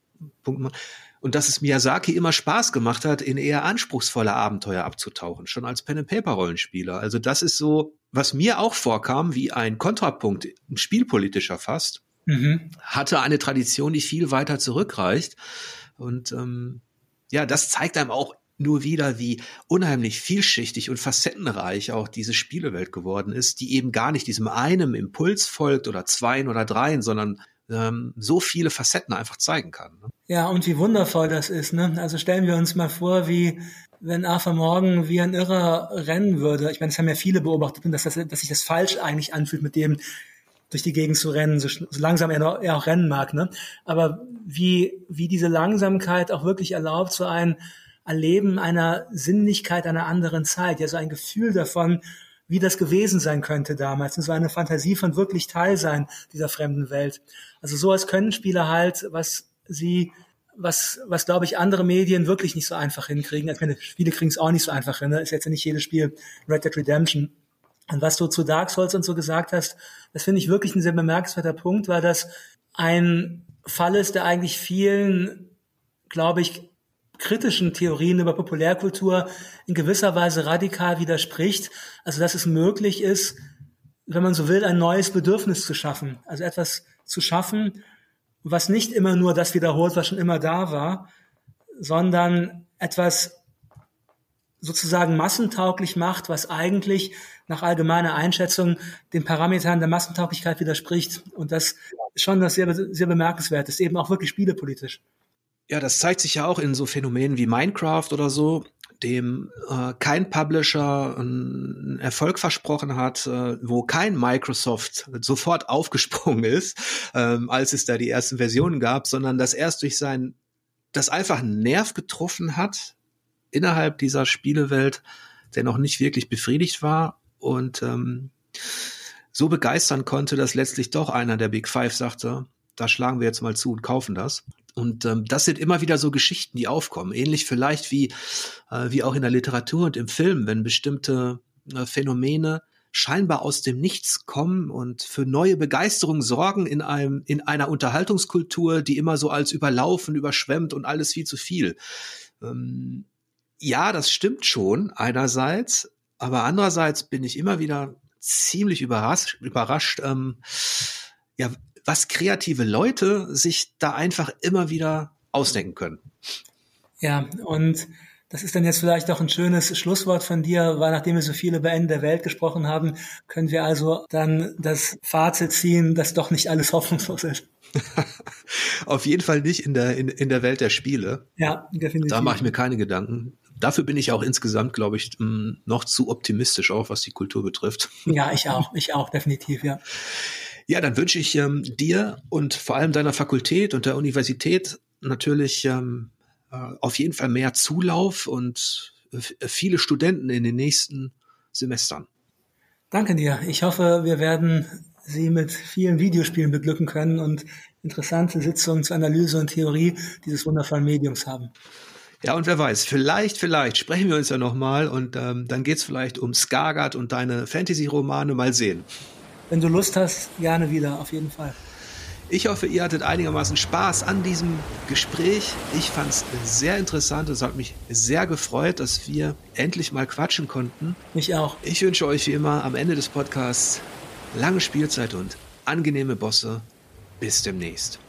Punkt machen. Und dass es Miyazaki immer Spaß gemacht hat, in eher anspruchsvolle Abenteuer abzutauchen, schon als Pen-and-Paper-Rollenspieler. Also das ist so, was mir auch vorkam, wie ein Kontrapunkt, ein spielpolitischer fast, mhm. hatte eine Tradition, die viel weiter zurückreicht. Und ähm, ja, das zeigt einem auch nur wieder, wie unheimlich vielschichtig und facettenreich auch diese Spielewelt geworden ist, die eben gar nicht diesem einem Impuls folgt oder zweien oder dreien, sondern ähm, so viele Facetten einfach zeigen kann. Ne? Ja, und wie wundervoll das ist. Ne? Also stellen wir uns mal vor, wie wenn Arthur Morgan wie ein Irrer rennen würde. Ich meine, das haben ja viele beobachtet, dass, das, dass sich das falsch eigentlich anfühlt mit dem, durch die Gegend zu rennen, so, so langsam er, noch, er auch rennen mag. Ne? Aber wie, wie diese Langsamkeit auch wirklich erlaubt, so ein Erleben einer Sinnlichkeit einer anderen Zeit, ja so ein Gefühl davon, wie das gewesen sein könnte damals. Und so eine Fantasie von wirklich Teil sein dieser fremden Welt. Also so als können Spieler halt, was sie was, was glaube ich, andere Medien wirklich nicht so einfach hinkriegen. Ich meine, Spiele kriegen es auch nicht so einfach hin. Ne? Ist jetzt ja nicht jedes Spiel Red Dead Redemption. Und was du zu Dark Souls und so gesagt hast, das finde ich wirklich ein sehr bemerkenswerter Punkt, weil das ein Fall ist, der eigentlich vielen, glaube ich, kritischen Theorien über Populärkultur in gewisser Weise radikal widerspricht. Also, dass es möglich ist, wenn man so will, ein neues Bedürfnis zu schaffen. Also etwas zu schaffen, was nicht immer nur das wiederholt, was schon immer da war, sondern etwas sozusagen massentauglich macht, was eigentlich nach allgemeiner Einschätzung den Parametern der Massentauglichkeit widerspricht. Und das ist schon das sehr, sehr bemerkenswert ist, eben auch wirklich spielepolitisch. Ja, das zeigt sich ja auch in so Phänomenen wie Minecraft oder so, dem äh, kein Publisher einen Erfolg versprochen hat, äh, wo kein Microsoft sofort aufgesprungen ist, ähm, als es da die ersten Versionen gab, sondern das erst durch sein, das einfach einen Nerv getroffen hat innerhalb dieser Spielewelt, der noch nicht wirklich befriedigt war und ähm, so begeistern konnte, dass letztlich doch einer der Big Five sagte, da schlagen wir jetzt mal zu und kaufen das. Und ähm, das sind immer wieder so Geschichten, die aufkommen. Ähnlich vielleicht wie, äh, wie auch in der Literatur und im Film, wenn bestimmte äh, Phänomene scheinbar aus dem Nichts kommen und für neue Begeisterung sorgen in einem, in einer Unterhaltungskultur, die immer so als überlaufen, überschwemmt und alles viel zu viel. Ähm, ja, das stimmt schon einerseits, aber andererseits bin ich immer wieder ziemlich überrascht, überrascht ähm, ja, was kreative Leute sich da einfach immer wieder ausdenken können. Ja, und das ist dann jetzt vielleicht auch ein schönes Schlusswort von dir, weil nachdem wir so viele über Ende der Welt gesprochen haben, können wir also dann das Fazit ziehen, dass doch nicht alles hoffnungslos ist. Auf jeden Fall nicht in der, in, in der Welt der Spiele. Ja, definitiv. Da mache ich mir keine Gedanken. Dafür bin ich auch insgesamt, glaube ich, noch zu optimistisch, auch was die Kultur betrifft. Ja, ich auch, ich auch, definitiv, ja. Ja, dann wünsche ich ähm, dir und vor allem deiner Fakultät und der Universität natürlich ähm, äh, auf jeden Fall mehr Zulauf und äh, viele Studenten in den nächsten Semestern. Danke dir. Ich hoffe, wir werden Sie mit vielen Videospielen beglücken können und interessante Sitzungen zur Analyse und Theorie dieses wundervollen Mediums haben. Ja, und wer weiß, vielleicht, vielleicht sprechen wir uns ja nochmal und ähm, dann geht's vielleicht um Skargard und deine Fantasy-Romane. Mal sehen wenn du Lust hast, gerne wieder, auf jeden Fall. Ich hoffe, ihr hattet einigermaßen Spaß an diesem Gespräch. Ich fand es sehr interessant. Es hat mich sehr gefreut, dass wir endlich mal quatschen konnten. Mich auch. Ich wünsche euch wie immer am Ende des Podcasts lange Spielzeit und angenehme Bosse. Bis demnächst.